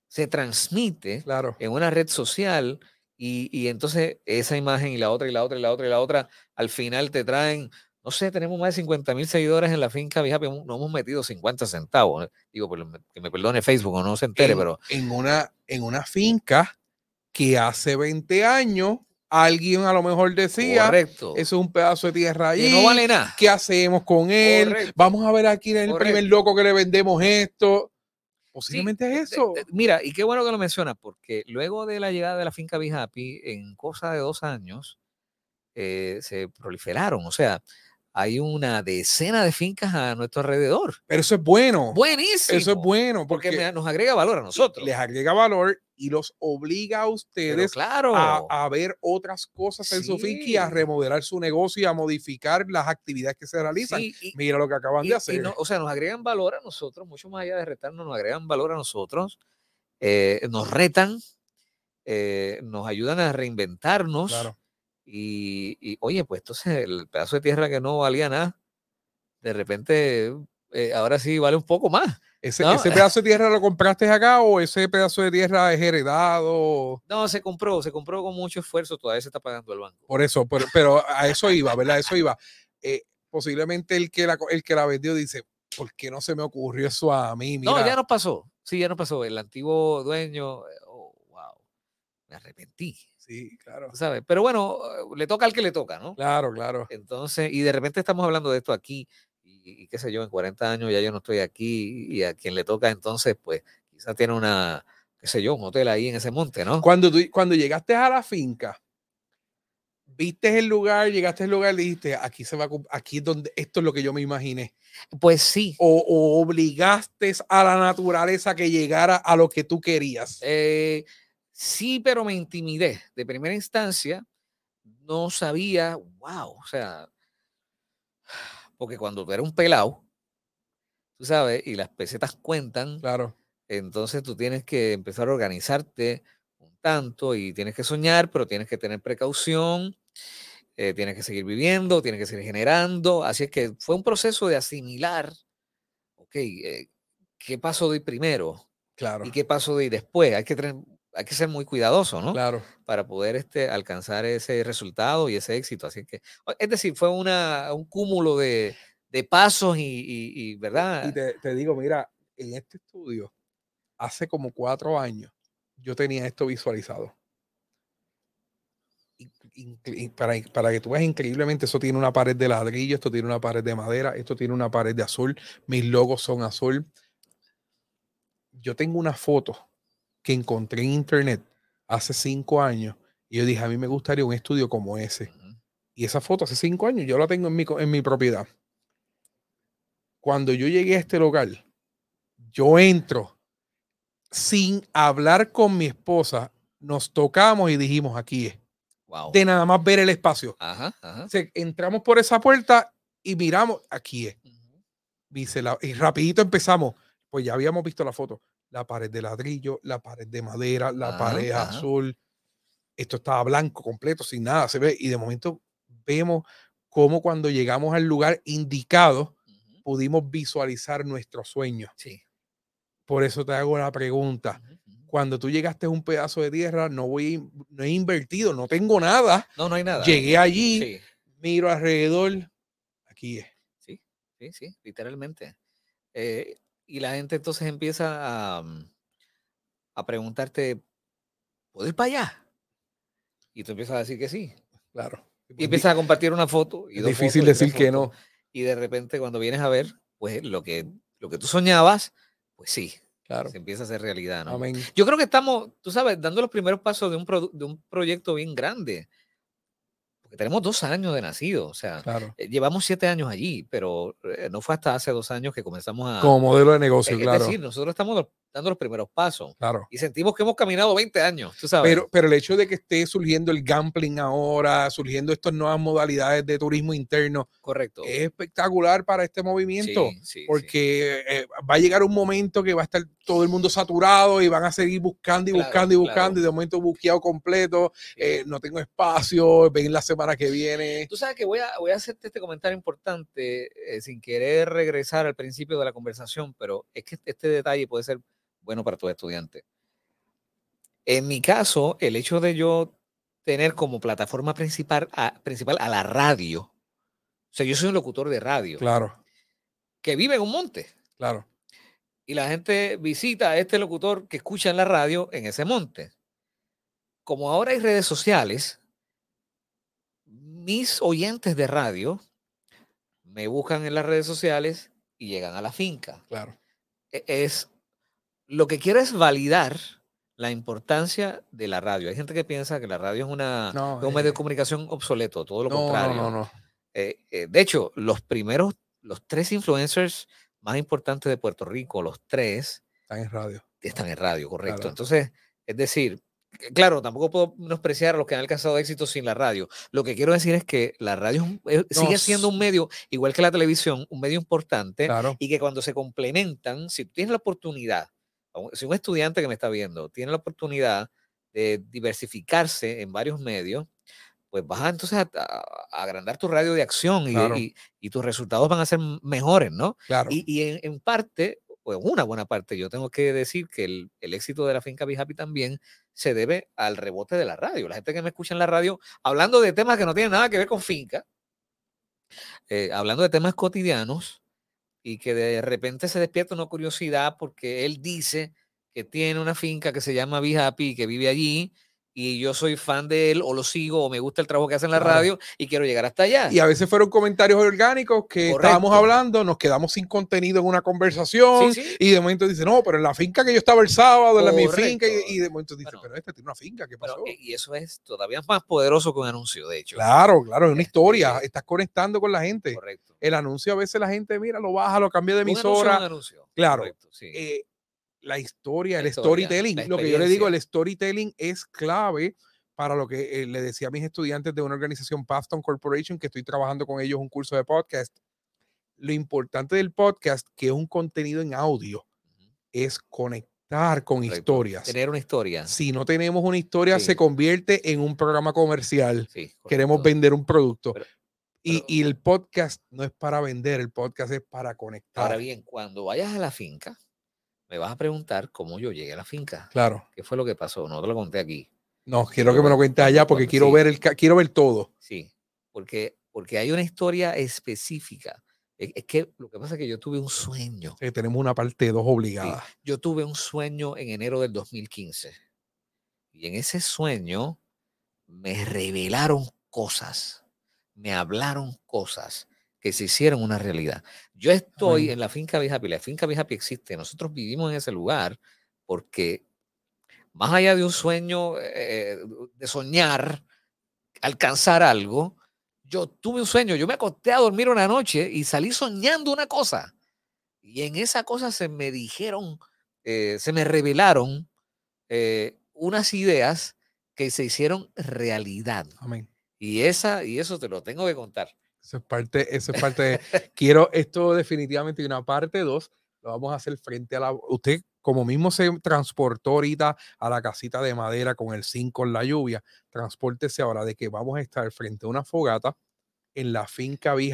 se transmite Claro. en una red social y, y entonces esa imagen y la otra y la otra y la otra y la otra al final te traen, no sé, tenemos más de 50 mil seguidores en la finca pero no hemos metido 50 centavos. ¿eh? Digo, que me perdone Facebook o no se entere, en, pero en una, en una finca que hace 20 años alguien a lo mejor decía, correcto. eso es un pedazo de tierra que allí. no vale nada. ¿Qué hacemos con él? Correcto. Vamos a ver a quién es el primer loco que le vendemos esto. Posiblemente es eso. de- mira, y qué bueno que lo mencionas, porque luego de la llegada de la finca Be Happy, en cosa de dos años, eh, se proliferaron. O sea, hay una decena de fincas a nuestro alrededor. Pero eso es bueno. Buenísimo. Eso es bueno Porque nos agrega valor a nosotros. les agrega valor y los obliga a ustedes claro. a, a ver otras cosas en su finca y a remodelar su negocio y a modificar las actividades que se realizan. Sí, y- Mira lo que acaban y- de hacer. no- o sea, nos agregan valor a nosotros, mucho más allá de retarnos, nos agregan valor a nosotros. eh, nos retan, eh, nos ayudan a reinventarnos. Claro. Y, y, oye, pues entonces el pedazo de tierra que no valía nada, de repente eh, ahora sí vale un poco más. ¿Ese, No. ¿Ese pedazo de tierra lo compraste acá o ese pedazo de tierra es heredado? No, se compró, se compró con mucho esfuerzo, todavía se está pagando el banco. Por eso, pero, pero a eso iba, ¿verdad? A eso iba. Eh, posiblemente el que, la, el que la vendió dice, ¿por qué no se me ocurrió eso a mí? Mira, No, ya no pasó. Sí, ya no pasó. El antiguo dueño, me arrepentí, Sí, claro. ¿sabes? Pero bueno, eh, le toca al que le toca, ¿no? Claro, claro. Entonces, y de repente estamos hablando de esto aquí, y, y qué sé yo, en 40 años ya yo no estoy aquí, y a quien le toca entonces, pues quizás tiene una, qué sé yo, un hotel ahí en ese monte, ¿no? Cuando, tú, cuando llegaste a la finca, viste el lugar, llegaste al lugar y dijiste, aquí se va a, aquí es donde, esto es lo que yo me imaginé. Pues sí, O, o obligaste a la naturaleza que llegara a lo que tú querías. eh, sí, pero me intimidé. De primera instancia, no sabía, wow, o sea, porque cuando tú eres un pelado, tú sabes, y las pesetas cuentan, Claro, entonces tú tienes que empezar a organizarte un tanto y tienes que soñar, pero tienes que tener precaución, eh, tienes que seguir viviendo, tienes que seguir generando. Así es que fue un proceso de asimilar, ok, eh, ¿qué paso doy primero? claro, ¿Y qué paso doy después? Hay que, tener- hay que ser muy cuidadoso, ¿no? claro. Para poder este, alcanzar ese resultado y ese éxito. Así que, es decir, fue una, un cúmulo de, de pasos y, y- y, ¿verdad? Y te, te digo, mira, en este estudio, hace como cuatro años, yo tenía esto visualizado. Incre- Para, para que tú veas increíblemente, eso tiene una pared de ladrillo, esto tiene una pared de madera, esto tiene una pared de azul, mis logos son azul. Yo tengo una foto que encontré en internet hace cinco años y yo dije, a mí me gustaría un estudio como ese. Y esa foto hace cinco años yo la tengo en mi, en mi propiedad. Cuando yo llegué a este local, yo entro sin hablar con mi esposa, nos tocamos y dijimos, aquí es. Wow. De nada más ver el espacio. Ajá, ajá. Se- entramos por esa puerta y miramos, aquí es. Dice la- y rapidito empezamos. Pues ya habíamos visto la foto. La pared de ladrillo, la pared de madera, la Ajá, pared azul. Esto estaba blanco, completo, sin nada. Se ve. Y de momento vemos cómo cuando llegamos al lugar indicado, pudimos visualizar nuestro sueño. Sí. Por eso te hago la pregunta. Cuando tú llegaste a un pedazo de tierra, no voy, no he invertido, no tengo nada. No, no hay nada. Llegué allí, Sí, miro alrededor. Aquí es. sí, sí, literalmente. Eh, y la gente entonces empieza a, mm, a preguntarte, ¿puedo ir para allá? Y tú empiezas a decir que sí. Claro. Y empiezas a compartir una foto. Y Es difícil fotos decir que no. Y de repente cuando vienes a ver, pues lo que, lo que tú soñabas, pues sí, Claro. se empieza a hacer realidad, ¿no? Amén. Yo creo que estamos, tú sabes, dando los primeros pasos de un, produ- de un proyecto bien grande. Porque tenemos dos años de nacido, o sea, Claro. eh, llevamos siete años allí, pero eh, no fue hasta hace dos años que comenzamos a... Como modelo de negocio, es claro. decir, nosotros estamos dando los primeros pasos claro. y sentimos que hemos caminado 20 años, tú sabes. Pero, pero el hecho de que esté surgiendo el gambling ahora, surgiendo estas nuevas modalidades de turismo interno, Correcto. es espectacular para este movimiento. Sí, sí, sí. porque eh, va a llegar un momento que va a estar todo el mundo saturado y van a seguir buscando y Claro, buscando y buscando claro. y de momento buqueado completo, no tengo espacio, ven la semana que viene. Tú sabes que voy a, voy a hacerte este comentario importante eh, sin querer regresar al principio de la conversación, pero es que este detalle puede ser bueno para tus estudiantes. En mi caso, el hecho de yo tener como plataforma principal a, principal a la radio, o sea, yo soy un locutor de radio Claro, que vive en un monte claro, y la gente visita a este locutor que escucha en la radio en ese monte. Como ahora hay redes sociales, mis oyentes de radio me buscan en las redes sociales y llegan a la finca. claro. E- Es lo que quiero es validar la importancia de la radio. Hay gente que piensa que la radio es, una, No, un medio eh, de comunicación obsoleto, todo lo No, contrario. no, no, no. Eh, eh, de hecho, los primeros, los tres influencers más importantes de Puerto Rico, los tres, Están en radio. están en radio, correcto. Claro. Entonces, es decir, claro, tampoco puedo menospreciar a los que han alcanzado éxito sin la radio. Lo que quiero decir es que la radio es eh, sigue siendo un medio, igual que la televisión, un medio importante Claro, y que cuando se complementan, si tú tienes la oportunidad, un- si un estudiante que me está viendo tiene la oportunidad de diversificarse en varios medios, pues vas a, entonces a, agrandar tu radio de acción y, Claro. y- y tus resultados van a ser mejores, ¿no? Claro. Y, y en, en parte, o en una buena parte, yo tengo que decir que el, el éxito de la finca Be Happy también se debe al rebote de la radio. La gente que me escucha en la radio hablando de temas que no tienen nada que ver con finca, eh, hablando de temas cotidianos y que de repente se despierta una curiosidad porque él dice que tiene una finca que se llama Be Happy y que vive allí y yo soy fan de él o lo sigo o me gusta el trabajo que hace en la Claro. radio y quiero llegar hasta allá. Y a veces fueron comentarios orgánicos que estábamos hablando, nos quedamos sin contenido en una conversación Sí, sí. y de momento dice, no, pero en la finca que yo estaba el sábado, en la mi finca, y, de momento dice, Bueno. pero este tiene una finca, ¿qué pasó? e- y eso es todavía más poderoso que un anuncio, de hecho. Claro, claro, es una Este, historia, estás conectando con la gente. Correcto. El anuncio a veces la gente, mira, lo baja, lo cambia de Un anuncio emisora. un anuncio, Claro. correcto, sí. eh, la historia, La el storytelling. Lo que yo le digo, el storytelling es clave para lo que eh, le decía a mis estudiantes de una organización Pathstone Corporation, que estoy trabajando con ellos un curso de podcast. Lo importante del podcast, que es un contenido en audio, es conectar con correcto. historias. Tener una historia. Si no tenemos una historia, Sí. se convierte en un programa comercial. Sí, Queremos vender un producto. Pero- y, y el podcast no es para vender, el podcast es para conectar. Ahora bien, cuando vayas a la finca, me vas a preguntar cómo yo llegué a la finca. Claro. ¿Qué fue lo que pasó? No te lo conté aquí. No, quiero que me lo cuentes allá porque quiero sí. ver el quiero ver todo. Sí, porque, porque hay una historia específica. Es, es que lo que pasa es que yo tuve un sueño. Eh, tenemos una parte 2 sí, obligada. yo tuve un sueño en enero del 2015. Y en ese sueño me revelaron cosas, me hablaron cosas que se hicieron una realidad. Yo estoy Amén. en la finca Happy, la finca Happy existe, nosotros vivimos en ese lugar porque más allá de un sueño eh, de soñar, alcanzar algo, yo tuve un sueño, yo me acosté a dormir una noche y salí soñando una cosa. Y en esa cosa se me dijeron, eh, se me revelaron eh, unas ideas que se hicieron realidad. Amén. Y, esa, y eso te lo tengo que contar. Eso es parte, eso es parte de. quiero esto definitivamente una parte 2. Lo vamos a hacer frente a la. Usted, como mismo se transportó ahorita a la casita de madera con el zinc con la lluvia, transpórtese ahora de que vamos a estar frente a una fogata en la finca Be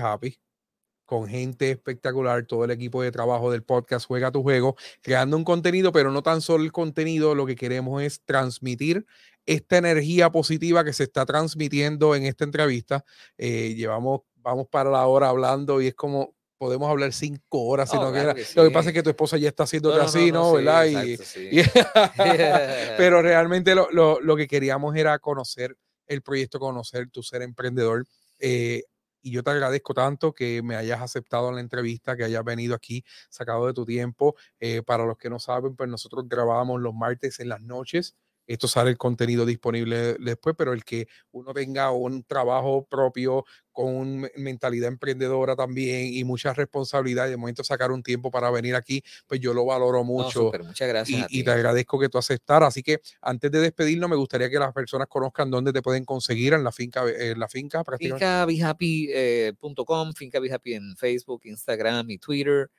con gente espectacular, todo el equipo de trabajo del podcast Juega tu Juego, creando un contenido, pero no tan solo el contenido, lo que queremos es transmitir esta energía positiva que se está transmitiendo en esta entrevista. Eh, llevamos, vamos para la hora hablando y es como podemos hablar cinco horas si Oh, no claro que Lo que sí. pasa es que tu esposa ya está haciéndote No, no, así, ¿no? sí, ¿Verdad? Y- exacto, sí. pero realmente lo, lo- lo que queríamos era conocer el proyecto, conocer tu ser emprendedor. eh, y yo te agradezco tanto que me hayas aceptado en la entrevista, que hayas venido aquí, sacado de tu tiempo. Eh, para los que no saben, pues nosotros grabamos los martes en las noches. Esto sale el contenido disponible después, pero el que uno tenga un trabajo propio con una mentalidad emprendedora también y mucha responsabilidad y de momento sacar un tiempo para venir aquí, pues yo lo valoro No, mucho muchas gracias. y, a y ti. te agradezco que tú aceptaras. Así que antes de despedirnos, me gustaría que las personas conozcan dónde te pueden conseguir en la finca, en la finca fincabihappy.com, Happy en Facebook, Instagram y Twitter.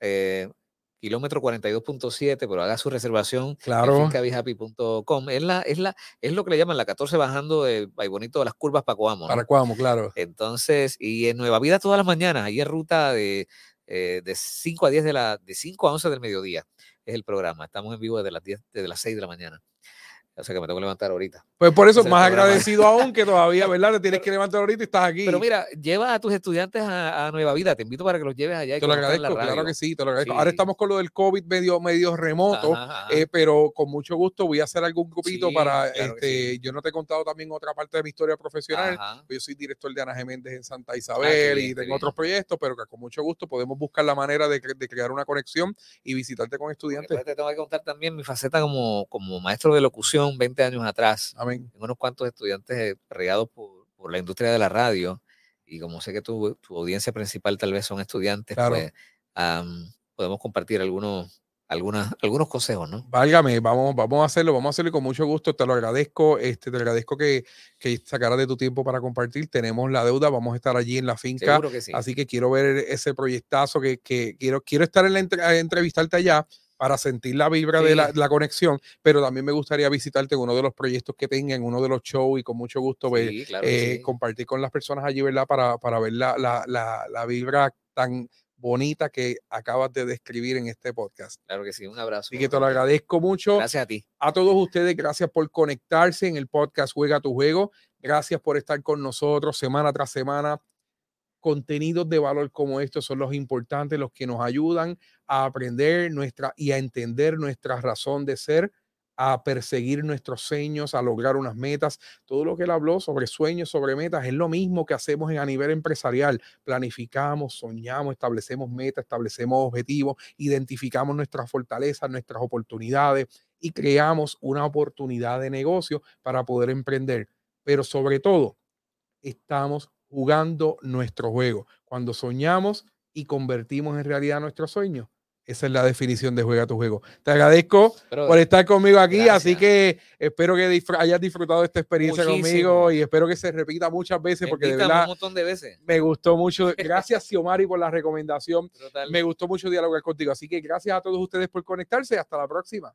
eh, kilómetro 42.7, pero haga su reservación Claro. en. Es, la, es, la, es lo que le llaman la 14 bajando de Bay Bonito de las curvas para Coamo. ¿no? Para Cuamo, claro. Entonces, y en Nueva Vida todas las mañanas, ahí en ruta de, eh, de 5 a 10 de la, de 5 a 11 del mediodía es el programa. Estamos en vivo desde las 10, desde las 6 de la mañana. O sea que me tengo que levantar ahorita. Pues por eso, es más agradecido aún que todavía, ¿verdad? Te tienes que levantar ahorita y estás aquí. Pero mira, lleva a tus estudiantes a, a Nueva Vida. Te invito para que los lleves allá y te lo agradezco, claro que sí, te lo agradezco. Ahora estamos con lo del COVID medio, medio remoto. Ajá, ajá. Eh, pero con mucho gusto voy a hacer algún grupito Sí, para, claro este, sí. yo no te he contado también otra parte de mi historia profesional. Ajá. Yo soy director de Ana Geméndez en Santa qué Isabel bien, y tengo otros proyectos, pero que con mucho gusto podemos buscar la manera de, de crear una conexión y visitarte con estudiantes. pues, te tengo que contar también mi faceta como, como maestro de locución 20 años atrás. Amén. Tengo unos cuantos estudiantes eh, regados por, por la industria de la radio y como sé que tu, tu audiencia principal tal vez son estudiantes, Claro. pues am, podemos compartir algunos, algunas, algunos consejos, ¿no? Válgame, vamos, vamos a hacerlo, vamos a hacerlo y con mucho gusto. Te lo agradezco, este, te agradezco que, que sacaras de tu tiempo para compartir. Tenemos la deuda, vamos a estar allí en la finca. Seguro que sí. Así que quiero ver ese proyectazo que, que quiero, quiero estar en la entrevistarte allá para sentir la vibra de la, la conexión, pero también me gustaría visitarte en uno de los proyectos que tenga, en uno de los shows y con mucho gusto ver, Sí, claro que eh, sí. compartir con las personas allí, ¿verdad? Para, para ver la, la, la, la vibra tan bonita que acabas de describir en este podcast. Claro que sí, un abrazo. Así que te lo agradezco mucho. Gracias a ti. A todos ustedes, gracias por conectarse en el podcast Juega tu Juego. Gracias por estar con nosotros semana tras semana. Contenidos de valor como estos son los importantes, los que nos ayudan a aprender nuestra y a entender nuestra razón de ser, a perseguir nuestros sueños, a lograr unas metas. Todo lo que él habló sobre sueños, sobre metas, es lo mismo que hacemos en, a nivel empresarial. Planificamos, soñamos, establecemos metas, establecemos objetivos, identificamos nuestras fortalezas, nuestras oportunidades y creamos una oportunidad de negocio para poder emprender. Pero sobre todo, estamos jugando nuestro juego. Cuando soñamos y convertimos en realidad nuestros sueños. Esa es la definición de juega tu juego. Te agradezco Pero por estar conmigo aquí, así gracias. que espero que disfr- hayas disfrutado de esta experiencia conmigo Muchísimo. y espero que se repita muchas veces porque de verdad un montón de veces. me gustó mucho. Gracias, Xiomari, por la recomendación. Total. Me gustó mucho dialogar contigo. Así que gracias a todos ustedes por conectarse. Hasta la próxima.